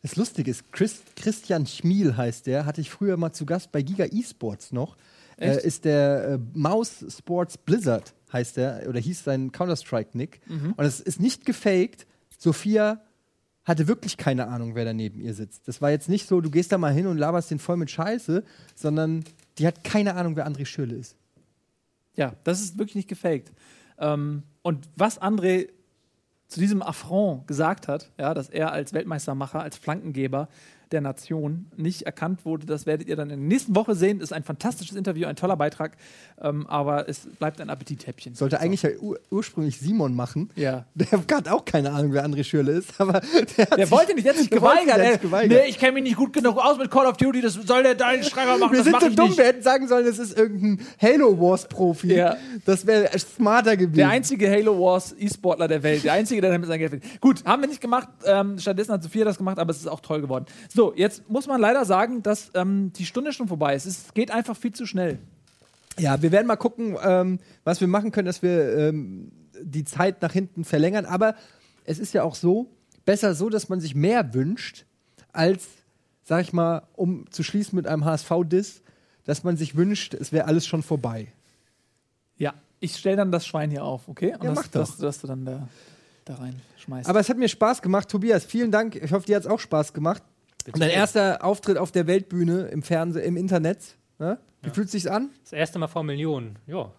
Das Lustige ist, Chris, Christian Schmiel heißt der, hatte ich früher mal zu Gast bei Giga Esports noch. Äh, ist der äh, Maus Sports Blizzard, heißt der, oder hieß sein Counter-Strike-Nick. Mhm. Und es ist nicht gefaked. Sophia hatte wirklich keine Ahnung, wer da neben ihr sitzt. Das war jetzt nicht so, du gehst da mal hin und laberst den voll mit Scheiße, sondern die hat keine Ahnung, wer André Schürle ist. Ja, das ist wirklich nicht gefaked. Ähm, und was André zu diesem Affront gesagt hat, ja, dass er als Weltmeistermacher, als Flankengeber der Nation nicht erkannt wurde, das werdet ihr dann in der nächsten Woche sehen. Ist ein fantastisches Interview, ein toller Beitrag, ähm, aber es bleibt ein Appetithäppchen. Sollte eigentlich ja ur ursprünglich Simon machen. Ja. Der hat auch keine Ahnung, wer André Schürle ist, aber der, hat Der wollte nicht, der hat sich der geweigert. ey. jetzt geweigert. Nee, ich kenne mich nicht gut genug aus mit Call of Duty, das soll der deinen Schreiber machen, Wir das sind so dumm, nicht. wir hätten sagen sollen, es ist irgendein Halo Wars Profi. Ja. Das wäre smarter gewesen. Der einzige Halo Wars E-Sportler der Welt. Der einzige, der damit sein Geld verdient. Gut, haben wir nicht gemacht. Ähm, stattdessen hat Sophia das gemacht, aber es ist auch toll geworden. So, jetzt muss man leider sagen, dass ähm, die Stunde schon vorbei ist. Es geht einfach viel zu schnell. Ja, wir werden mal gucken, ähm, was wir machen können, dass wir ähm, die Zeit nach hinten verlängern. Aber es ist ja auch so, besser so, dass man sich mehr wünscht, als, sag ich mal, um zu schließen mit einem HSV-Diss, dass man sich wünscht, es wäre alles schon vorbei. Ja, ich stelle dann das Schwein hier auf, okay? Und Ja, das, mach doch. Dass, dass du dann da, da reinschmeißt. Aber es hat mir Spaß gemacht, Tobias. Vielen Dank. Ich hoffe, dir hat es auch Spaß gemacht. Und dein erster Auftritt auf der Weltbühne im Fernsehen, im Internet. Ne? Wie fühlt sich's an? Das erste Mal vor Millionen. Ja.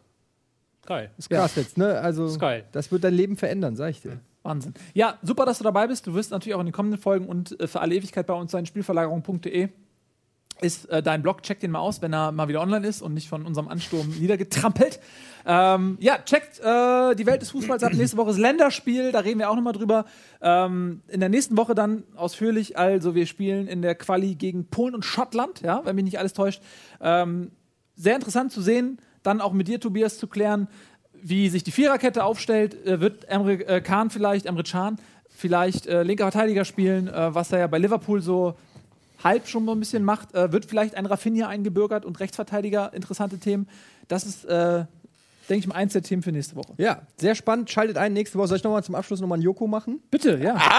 Geil. Ist krass jetzt, ne? Also, Ist geil. das wird dein Leben verändern, sag ich dir. Wahnsinn. Ja, super, dass du dabei bist. Du wirst natürlich auch in den kommenden Folgen und äh, für alle Ewigkeit bei uns sein. Spielverlagerung.de ist äh, dein Blog. Check den mal aus, wenn er mal wieder online ist und nicht von unserem Ansturm niedergetrampelt. Ähm, ja, checkt äh, die Welt des Fußballs ab. Nächste Woche ist Länderspiel, da reden wir auch nochmal drüber. Ähm, in der nächsten Woche dann ausführlich. Also, wir spielen in der Quali gegen Polen und Schottland, ja, wenn mich nicht alles täuscht. Ähm, sehr interessant zu sehen, dann auch mit dir, Tobias, zu klären, wie sich die Viererkette aufstellt. Äh, wird Emre äh, Can vielleicht, Emre Can, vielleicht äh, linker Verteidiger spielen, äh, was er ja bei Liverpool so halb schon so ein bisschen macht. Äh, wird vielleicht ein Rafinha eingebürgert und Rechtsverteidiger, interessante Themen. Das ist, äh, denke ich mal, eins der Themen für nächste Woche. Ja, sehr spannend. Schaltet ein nächste Woche. Soll ich nochmal zum Abschluss nochmal einen Joko machen? Bitte, ja.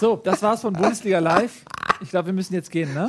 So, das war's von Bundesliga Live. Ich glaube, wir müssen jetzt gehen, ne?